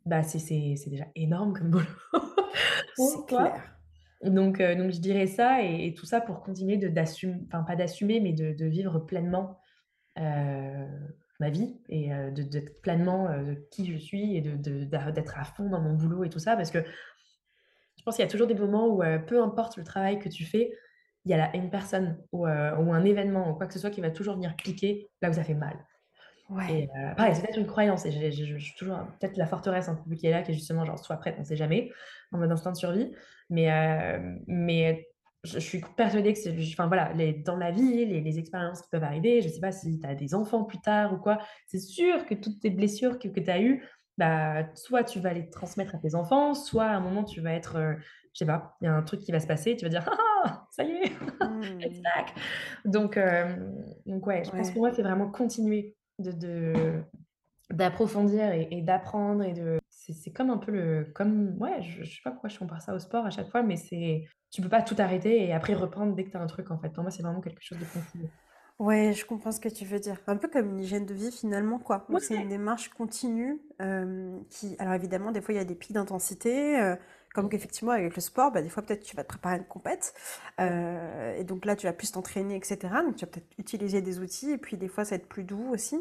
bah, c'est déjà énorme comme boulot C'est clair. Donc, heu, donc je dirais ça et tout ça pour continuer de d'assumer enfin pas d'assumer, mais de vivre pleinement, heu, ma vie et de d'être pleinement, qui je suis et d'être à fond dans mon boulot et tout ça. Parce que je pense qu'il y a toujours des moments où, peu importe le travail que tu fais, il y a une personne ou un événement ou quoi que ce soit qui va toujours venir piquer là où ça fait mal. Et Ouais, heu, pareil, c'est ouais. peut-être une croyance et je suis toujours peut-être la forteresse un peu qui est là, qui est justement genre: «Sois prête, on sait jamais», en mode instinct de survie. Mais heu, mais je je suis persuadée que c'est enfin voilà, les dans la vie, les les expériences qui peuvent arriver, je sais pas si tu as des enfants plus tard ou quoi, c'est sûr que toutes tes blessures que que tu as eues, bah, soit tu vas les transmettre à tes enfants, soit à un moment tu vas être, heu, je sais pas, il y a un truc qui va se passer, tu vas dire: «Ah ah! Ça y est, it's Hmm, back!» donc hem, donc ouais, je pense que ouais. pour moi, c'est vraiment continuer de d'approfondir et et d'apprendre et de c'est comme un peu le comme ouais, je je sais pas pourquoi je compare ça au sport à chaque fois, mais c'est tu peux pas tout arrêter et après reprendre dès que tu as un truc, en fait. Pour moi, c'est vraiment quelque chose de continu. Ouais, je comprends ce que tu veux dire. Un peu comme une hygiène de vie finalement, quoi. C'est une démarche continue euh, qui, alors évidemment, des fois il y a des pics d'intensité, euh, comme qu'effectivement avec le sport, bah, des fois peut-être tu vas te préparer à une compète, euh, et donc là tu vas plus t'entraîner, etc. Donc tu vas peut-être utiliser des outils, et puis des fois ça va être plus doux aussi,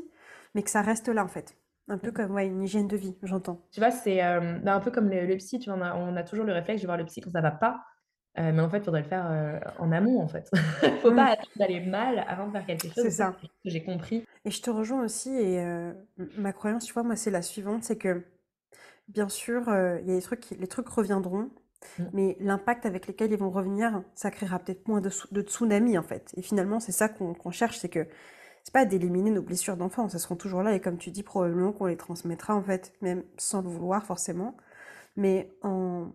mais que ça reste là en fait. Un peu comme ouais, une hygiène de vie, j'entends. Tu vois, c'est, hem, bah, un peu comme le le psy, tu vois? On a on a toujours le réflexe de voir le psy quand ça va pas, heu, mais en fait, il faudrait le faire, en amont, en fait. Faut pas Mm, attendre d'aller mal avant de faire quelque chose c'est ça, j'ai compris. Et je te rejoins aussi, et euh, ma croyance, tu vois, moi c'est la suivante, c'est que bien sûr, euh, il y a des trucs, qui- les trucs reviendront, Mmh. mais l'impact avec lesquels ils vont revenir, ça créera peut-être moins de, de tsunami en fait. Et finalement, c'est ça qu'on cherche, c'est que c'est pas d'éliminer nos blessures d'enfant, ça seront toujours là et comme tu dis, probablement qu'on les transmettra en fait, même sans le vouloir forcément, mais en,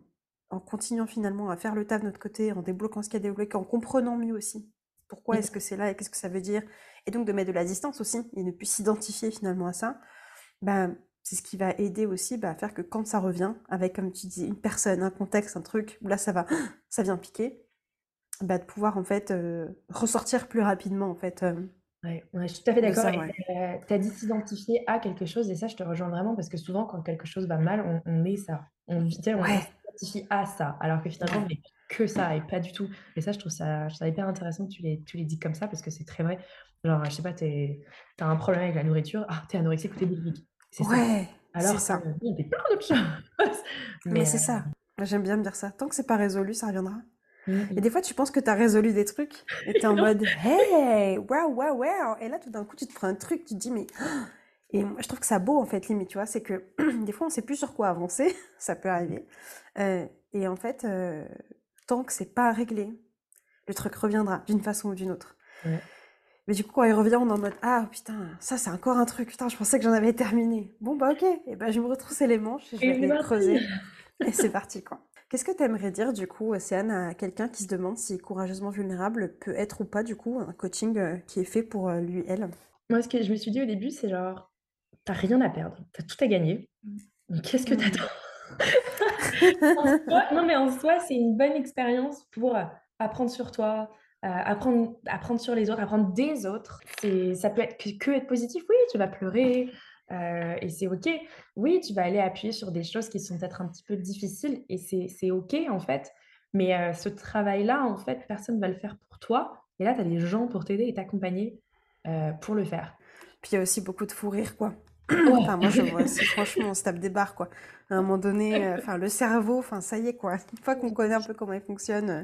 en continuant finalement à faire le taf de notre côté, en débloquant ce qu'il y a débloqué, en comprenant mieux aussi pourquoi est-ce Mmh. que c'est là et qu'est-ce que ça veut dire, et donc de mettre de la distance aussi et ne plus s'identifier finalement à ça, ben c'est ce qui va aider aussi bah, à faire que quand ça revient, avec comme tu dis, une personne, un contexte, un truc, où là ça va, ça vient piquer, bah, de pouvoir en fait euh, ressortir plus rapidement en fait euh, Ouais, ouais, je suis tout à fait d'accord tu as dit s'identifier à quelque chose et ça, je te rejoins vraiment parce que souvent quand quelque chose va mal, on on met ça. On s'identifie à ça, alors que finalement, n'est que ça et pas du tout et ça, je trouve ça je trouve ça hyper intéressant que tu l'aies tu dit comme ça parce que c'est très vrai. Genre, je sais pas, tu as un problème avec la nourriture, ah, tu es anorexique ou tu es boulimique. C'est. Ouais, c'est Alors que, ça. choses. Mais Mais c'est ça. Moi, J'aime bien me dire ça. Tant que c'est pas résolu, ça reviendra. mmh Et des fois, tu penses que tu as résolu des trucs et t'es en mode Hey, waouh, waouh, waouh. Et là, tout d'un coup, tu te prends un truc, tu te dis, mais. Et moi, je trouve que ça beau, en fait, limite, tu vois. C'est que des fois, on sait plus sur quoi avancer. ça peut arriver. Euh, et en fait, euh, tant que c'est pas réglé, le truc reviendra d'une façon ou d'une autre. Ouais. Mais du coup, quand il revient, on est en mode Ah putain, ça, c'est encore un truc. Putain, je pensais que j'en avais terminé. Bon, bah, ok. Et ben, je me retrousse les manches et je vais aller creuser. Et c'est parti, quoi. Qu'est-ce que tu aimerais dire, du coup, Océane, à quelqu'un qui se demande si courageusement vulnérable peut être ou pas, du coup, un coaching euh, qui est fait pour euh, lui, elle? Moi, ce que je me suis dit au début, c'est genre: «Tu as rien à perdre, tu as tout à gagner, donc qu'est-ce que tu attends?» En soi non, mais en soi, c'est une bonne expérience pour, heu, apprendre sur toi, heu, apprendre apprendre sur les autres, apprendre des autres. C'est ça peut être que que être positif. Oui, tu vas pleurer, heu et c'est OK. Oui, tu vas aller appuyer sur des choses qui sont peut-être un petit peu difficiles et c'est c'est OK, en fait. Mais heu, ce travail-là, en fait, personne va le faire pour toi et là, tu as des gens pour t'aider et t'accompagner, pour le faire. Puis il y a aussi beaucoup de fou rire, quoi. Enfin, moi, je vois franchement, on se tape des barres, quoi. À un moment donné, euh, le cerveau, enfin, ça y est, quoi. Une fois qu'on connaît un peu comment il fonctionne, euh,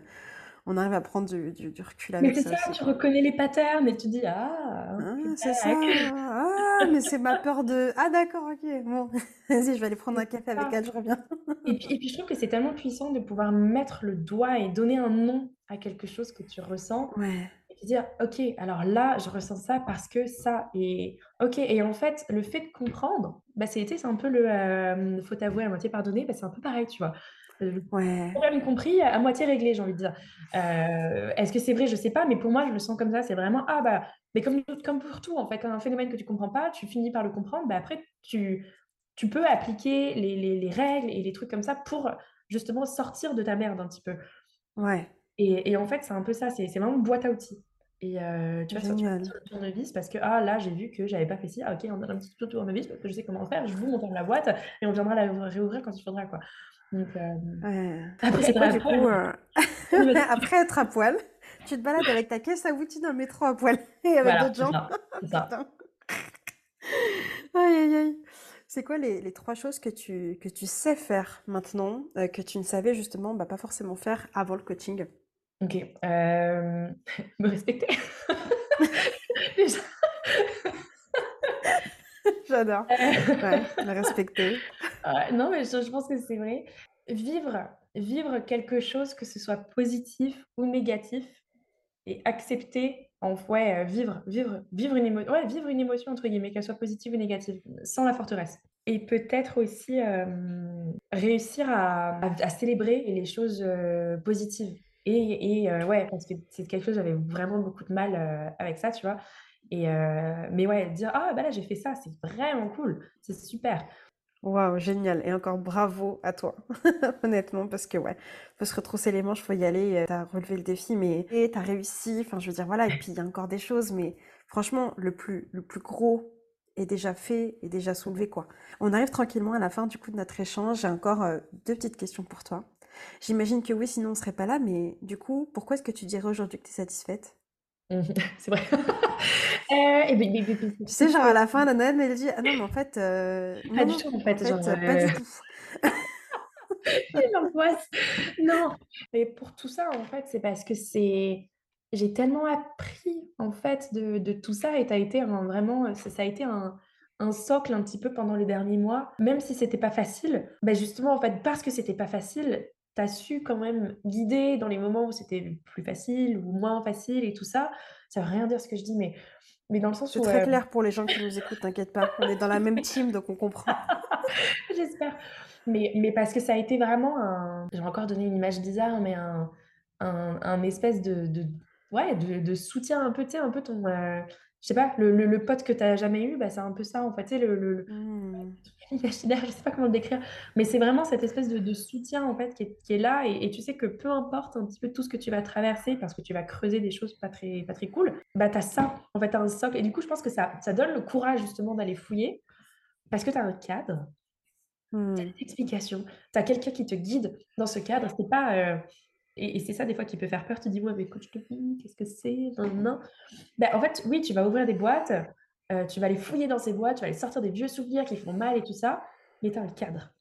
on arrive à prendre du, du- du recul Mais avec c'est ça ça, aussi, tu quoi. reconnais les patterns et tu dis: «Ah, Ah, c'est ça. tac». Ah, mais c'est ma peur de... Ah, d'accord, ok. Bon, vas-y, je vais aller prendre un C'est café avec ça. elle, je reviens. Et puis et puis je trouve que c'est tellement puissant de pouvoir mettre le doigt et donner un nom à quelque chose que tu ressens Ouais. et te dire: «OK, alors là, je ressens ça parce que ça» et OK et en fait, le fait de comprendre, bah, c'est tu c'est un peu le, hem, faut avouer à moitié pardonner, bah, c'est un peu pareil, tu vois? Le Ouais. problème compris, à moitié réglé, j'ai envie de dire. Heu, est-ce que c'est vrai? Je sais pas, mais pour moi, je le sens comme ça. C'est vraiment: «Ah bah» mais comme comme pour tout, en fait, un phénomène que tu comprends pas, tu finis par le comprendre, bah, après tu tu peux appliquer les les les règles et les trucs comme ça pour justement sortir de ta merde un petit peu. Ouais. Et et en fait, c'est un peu ça, c'est vraiment une boîte à outils. Et heu, tu vois, sur le tournevis parce que: «Ah là, j'ai vu que j'avais pas fait ci, ah OK, on donne un petit tournevis parce que je sais comment faire, je vous montre la boîte et on viendra la réouvrir quand il faudra, quoi». Donc après être quoi à du poil coup, heu, oui, vas-y. après être à poil, tu te balades avec ta caisse à outils dans le métro à poil et avec Voilà, d'autres gens? ça, c'est ça. Putain. Aïe, aïe, aïe. C'est quoi les les 3 choses que tu que tu sais faire maintenant, heu, que tu ne savais justement, bah, pas forcément faire avant le coaching? OK, hem, me respecter? Déjà. J'adore. Ouais, le respecter. Non, mais je je pense que c'est vrai. Vivre vivre quelque chose, que ce soit positif ou négatif et accepter en ouais, heu, vivre vivre vivre une émo ouais, «vivre une émotion» entre guillemets, qu'elle soit positive ou négative, sans la forteresse. Et peut-être aussi, hem, réussir à à célébrer les choses, heu, positives. Et et ouais, parce que c'est quelque chose, j'avais vraiment beaucoup de mal, avec ça, tu vois? Et heu, mais ouais, dire: «Ah bah là, j'ai fait ça, c'est vraiment cool, c'est super». Waouh, génial et encore bravo à toi, honnêtement, parce que ouais, faut se retrousser les manches, faut y aller, heu, tu as relevé le défi, mais et tu as réussi, enfin, je veux dire, voilà et puis il y a encore des choses, mais franchement, le plus gros est déjà fait, est déjà soulevé, quoi. On arrive tranquillement à la fin, du coup, de notre échange. J'ai encore, heu, 2 petites questions pour toi. J'imagine que oui, sinon on serait pas là, mais du coup, pourquoi est-ce que tu dirais aujourd'hui que tu es satisfaite? C'est vrai. Et beh Tu sais, genre à la fin, la nana, elle dit: «Ah non, mais en fait, Pas du tout, en en fait, genre, fait, heu, pas du tout». quelle angoisse! Non, mais pour tout ça, en fait, c'est parce que c'est j'ai tellement appris, en fait, de de tout ça et as été un vraiment, ça ça a été un un socle un petit peu pendant les derniers mois. Même si c'était pas facile, bah, justement, en fait, parce que c'était pas facile, tu as su quand même guider dans les moments où c'était plus facile ou moins facile et tout ça. Ça veut rien dire ce que je dis, mais mais dans le sens C'est où, très heu clair pour les gens qui nous écoutent, t'inquiète pas. On est dans la même team, donc on comprend. J'espère. Mais mais parce que ça a été vraiment un je vais encore donner une image bizarre, mais un un un espèce de de ouais, de de soutien un peu, tu sais, un peu ton, heu, je sais pas, le le le pote que tu jamais eu, bah, c'est un peu ça, en fait, tu sais, le le le Mmh. Je sais pas comment le décrire, mais c'est vraiment cette espèce de de soutien, en fait, qui est qui est là et et tu sais que peu importe un petit peu tout ce que tu vas traverser, parce que tu vas creuser des choses pas très pas très cool, bah, tu as ça, en fait, tu as un socle et du coup, je pense que ça ça donne le courage justement d'aller fouiller parce que tu as un cadre tu as des explications, tu as quelqu'un qui te guide dans ce cadre. C'est pas, heu et et c'est ça des fois qui peut faire peur. Tu te dis: «Ouais, mais coach de vie, qu'est-ce que c'est? Nin». Bah, en fait, oui, tu vas ouvrir des boîtes, heu, tu vas aller fouiller dans ces boîtes, tu vas aller sortir des vieux souvenirs qui font mal et tout ça, mais tu as un cadre.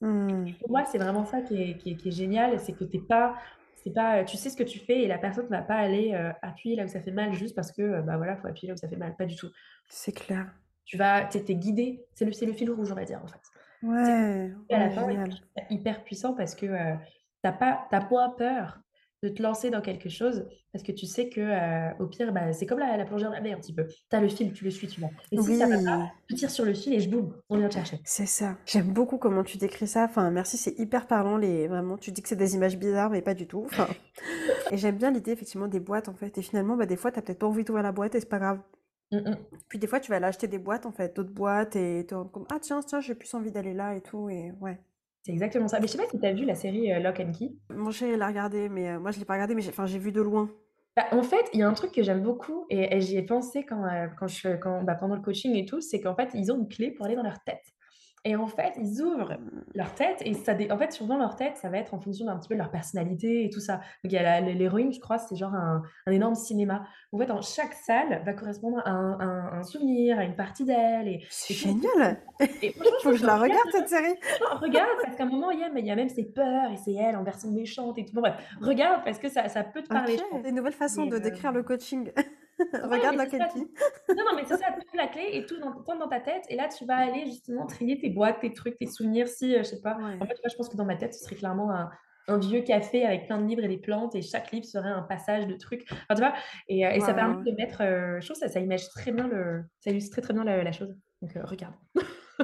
Mmh. Pour moi, c'est vraiment ça qui est qui est qui est génial, c'est que tu es pas c'est pas, tu sais ce que tu fais et la personne va pas aller, heu, appuyer là où ça fait mal juste parce que, heu, bah, voilà, faut appuyer là où ça fait mal, pas du tout. C'est clair. Tu vas tu es tu es guidé, c'est le c'est le fil rouge, on va dire, en fait. Ouais, à la ouais, fin et génial. puis hyper puissant parce que, heu, tu as pas tu as moins peur de te lancer dans quelque chose parce que tu sais que, heu, au pire, bah, c'est comme la la plongée dans la mer un petit peu. Tu as le fil, tu le suis, tu vas et si ça va pas, Oui, tu tires sur le fil et j boum, on vient te chercher. c'est ça. J'aime beaucoup comment tu décris ça. Enfin, merci, c'est hyper parlant les vraiment, tu dis que c'est des images bizarres, mais pas du tout. Enfin et j'aime bien l'idée effectivement des boîtes, en fait et finalement, bah, des fois, tu as peut-être pas envie d'ouvrir la boîte et c'est pas grave. Mmh mh. Puis des fois, tu vas aller acheter des boîtes, en fait, d'autres boîtes et te rendre compte: «Ah tiens, tiens, j'ai plus envie d'aller là et tout» et ouais. C'est exactement ça. Mais je sais pas si tu as vu la série, heu, Lock& Key? Mon chéri l'a regardé, mais heu, moi je l'ai pas regardé, mais j'ai j'ai vu de loin. Bah, en fait, il y a un truc que j'aime beaucoup et et j'y ai pensé quand, heu, quand je quand, bah, pendant le coaching et tout, c'est qu'en fait, ils ont une clé pour aller dans leur tête et en fait, ils ouvrent leur tête et ça dé en fait, souvent leur tête, ça va être en fonction d'un petit peu de leur personnalité et tout ça. Donc il y a l'héroïne, je crois, c'est genre un un énorme cinéma. En fait, dans chaque salle va correspondre à un un un souvenir, à une partie d'elle et C'est génial! et Faut que je la regarde cette série. regarde parce qu'à un moment, il y a mais il y a même ses peurs et c'est elle en version méchante et tout. Bon bref, regarde parce que ça ça peut te parler, OK, je pense. c'est une nouvelle façon Mais de heu, décrire le coaching. Regarde ça, Key. non, non, mais c'est ça, tu la clé et tout dans dans ta tête et là, tu vas aller justement trier tes boîtes, tes trucs, tes souvenirs si, heu, je sais pas. En fait, vois, je pense que dans ma tête, ce serait clairement un un vieux café avec plein de livres et des plantes et chaque livre serait un passage de trucs. Enfin, tu vois? Et et ça permet de mettre, heu, je trouve ça ça image très bien le ça illustre très, très bien la la chose. Donc heu, regarde.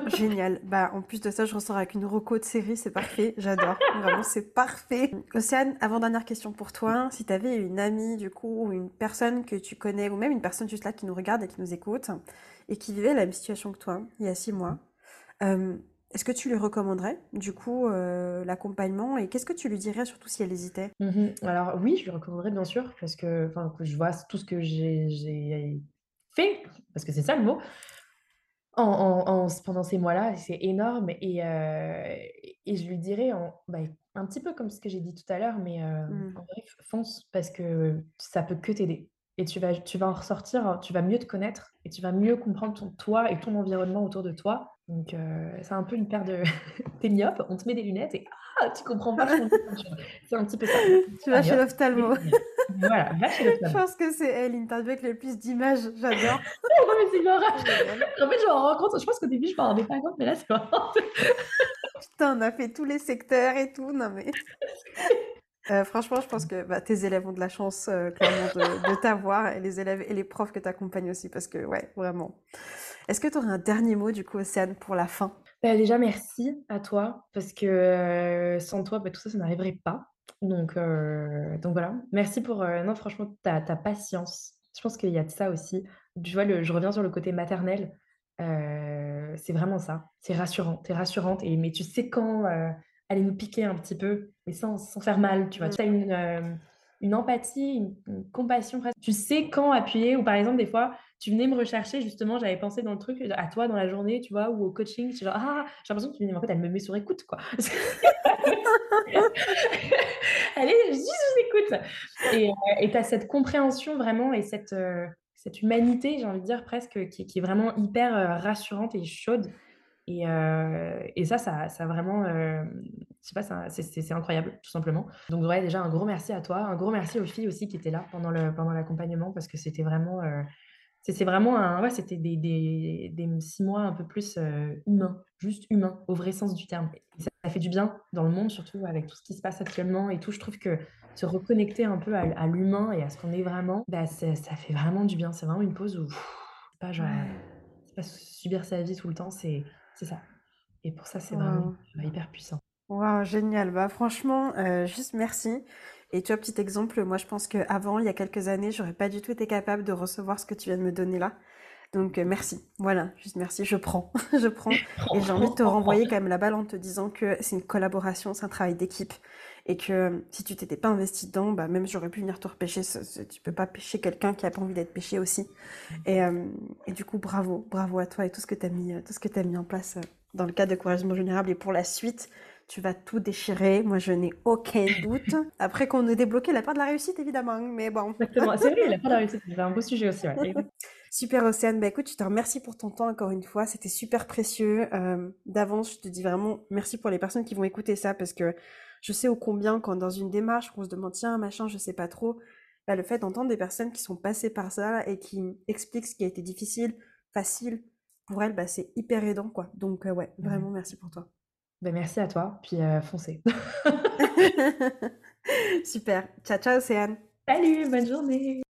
Génial. Bah, en plus de ça, je ressors avec une reco de série, c'est parfait. J'adore. Vraiment, c'est parfait. Océane, avant-dernière question pour toi. Si tu avais une amie, du coup, ou une personne que tu connais, ou même une personne juste là qui nous regarde et qui nous écoute, et qui vivait la même situation que toi, il y a six mois, euh, est-ce que tu lui recommanderais, du coup, euh, l'accompagnement et qu'est-ce que tu lui dirais, surtout si elle hésitait? Mmh Alors oui, je lui recommanderais bien sûr parce que, je vois tout ce que j'ai fait, parce que c'est ça le mot, en en en pendant ces mois-là, c'est énorme et heu et je lui dirais bah, un petit peu comme ce que j'ai dit tout à l'heure, mais heu, Mmh. en vrai, fonce parce que ça peut que t'aider et tu vas tu vas en ressortir, tu vas mieux te connaître et tu vas mieux comprendre ton toi et ton environnement autour de toi donc heu, c'est un peu une paire de tu myope, on te met des lunettes et ah! Tu comprends choses. C'est un petit peu ça. Tu vas chez myope, mets l'ophtalmo. Voilà, va chez Je pense que c'est elle, l'interview avec le plus d'images. J'adore. Non mais c'est. En fait, je m'en rends compte, je pense qu'au début, je m'en rendais pas compte, mais là, c'est vraiment Putain, on a fait tous les secteurs et tout. Non mais, heu, franchement, je pense que, bah, tes élèves ont de la chance, clairement de de t'avoir et les élèves et les profs que tu accompagnes aussi parce que ouais, vraiment. Est-ce que tu aurais un dernier mot, du coup, Océane, pour la fin? Bah, déjà merci à toi parce que, heu, sans toi, bah, tout ça, ça n'arriverait pas. Donc heu, donc voilà. Merci pour, heu, non franchement ta ta patience. Je pense qu'il y a de ça aussi. Tu vois, le je reviens sur le côté maternel, heu, c'est vraiment ça. C'est rassurant, tu es rassurante et mais tu sais quand, aller nous piquer un petit peu, mais sans sans faire mal, tu vois? Mmh. Tu as une, une empathie, une une compassion presque. Tu sais quand appuyer ou par exemple, des fois, tu venais me rechercher justement, j'avais pensé dans le truc, à toi dans la journée, tu vois? Ou au coaching, genre: «Ah!» j'ai l'impression que tu «Mais en fait, elle me met sur écoute, quoi». Allez, je dis: «Je vous écoute» et et tu as cette compréhension vraiment et cette, heu, cette humanité, j'ai envie de dire presque, qui est vraiment hyper, heu, rassurante et chaude. Et et ça, ça ça vraiment, je sais pas, c'est incroyable, tout simplement. Donc ouais, déjà un gros merci à toi, un gros merci aux filles aussi qui étaient là pendant le pendant l'accompagnement parce que c'était vraiment, c'est vraiment un c'était des des 6 mois un peu plus, heu, humains, juste humains, au vrai sens du terme ça fait du bien dans le monde, surtout avec tout ce qui se passe actuellement et tout. Je trouve que se reconnecter un peu à à l'humain et à ce qu'on est vraiment, bah, ça fait vraiment du bien. C'est vraiment une pause où c'est pas genre, pas subir sa vie tout le temps, c'est ça et pour ça, c'est vraiment Waouh. hyper puissant. Waouh, génial. Bah, franchement, heu, juste merci et tu vois, petit exemple, moi, je pense qu'avant, il y a quelques années, j'aurais pas du tout été capable de recevoir ce que tu viens de me donner là. Donc, heu, merci. Voilà, juste merci, je prends, je prends et j'ai envie de te renvoyer quand même la balle en te disant que c'est une collaboration, c'est un travail d'équipe et que si tu t'étais pas investi dedans, bah, même j'aurais pu venir te repêcher. Tu peux pas pêcher quelqu'un qui a pas envie d'être pêché aussi et et du coup, bravo, bravo à toi et tout ce que tu as mis, tout ce que as mis en place, dans le cadre de Courageusement Vulnérable et pour la suite, tu vas tout déchirer. Moi, je n'ai aucun doute. Après qu'on ait débloqué la part de la réussite, évidemment, mais bon. Exactement. C'est vrai, la part de la réussite, c'est un beau sujet aussi, ouais. Super Océane, bah écoute, je te remercie pour ton temps encore une fois, c'était super précieux. Euh, D'avance, je te dis vraiment merci pour les personnes qui vont écouter ça parce que je sais ô combien quand dans une démarche on se demande tiens machin, je sais pas trop, bah, le fait d'entendre des personnes qui sont passées par ça et qui expliquent ce qui a été difficile, facile pour elles, bah c'est hyper aidant quoi. Donc euh, ouais, Ouais. vraiment merci pour toi. Bah, merci à toi, puis, heu, foncez. Super. Ciao ciao Océane. Salut, bonne journée.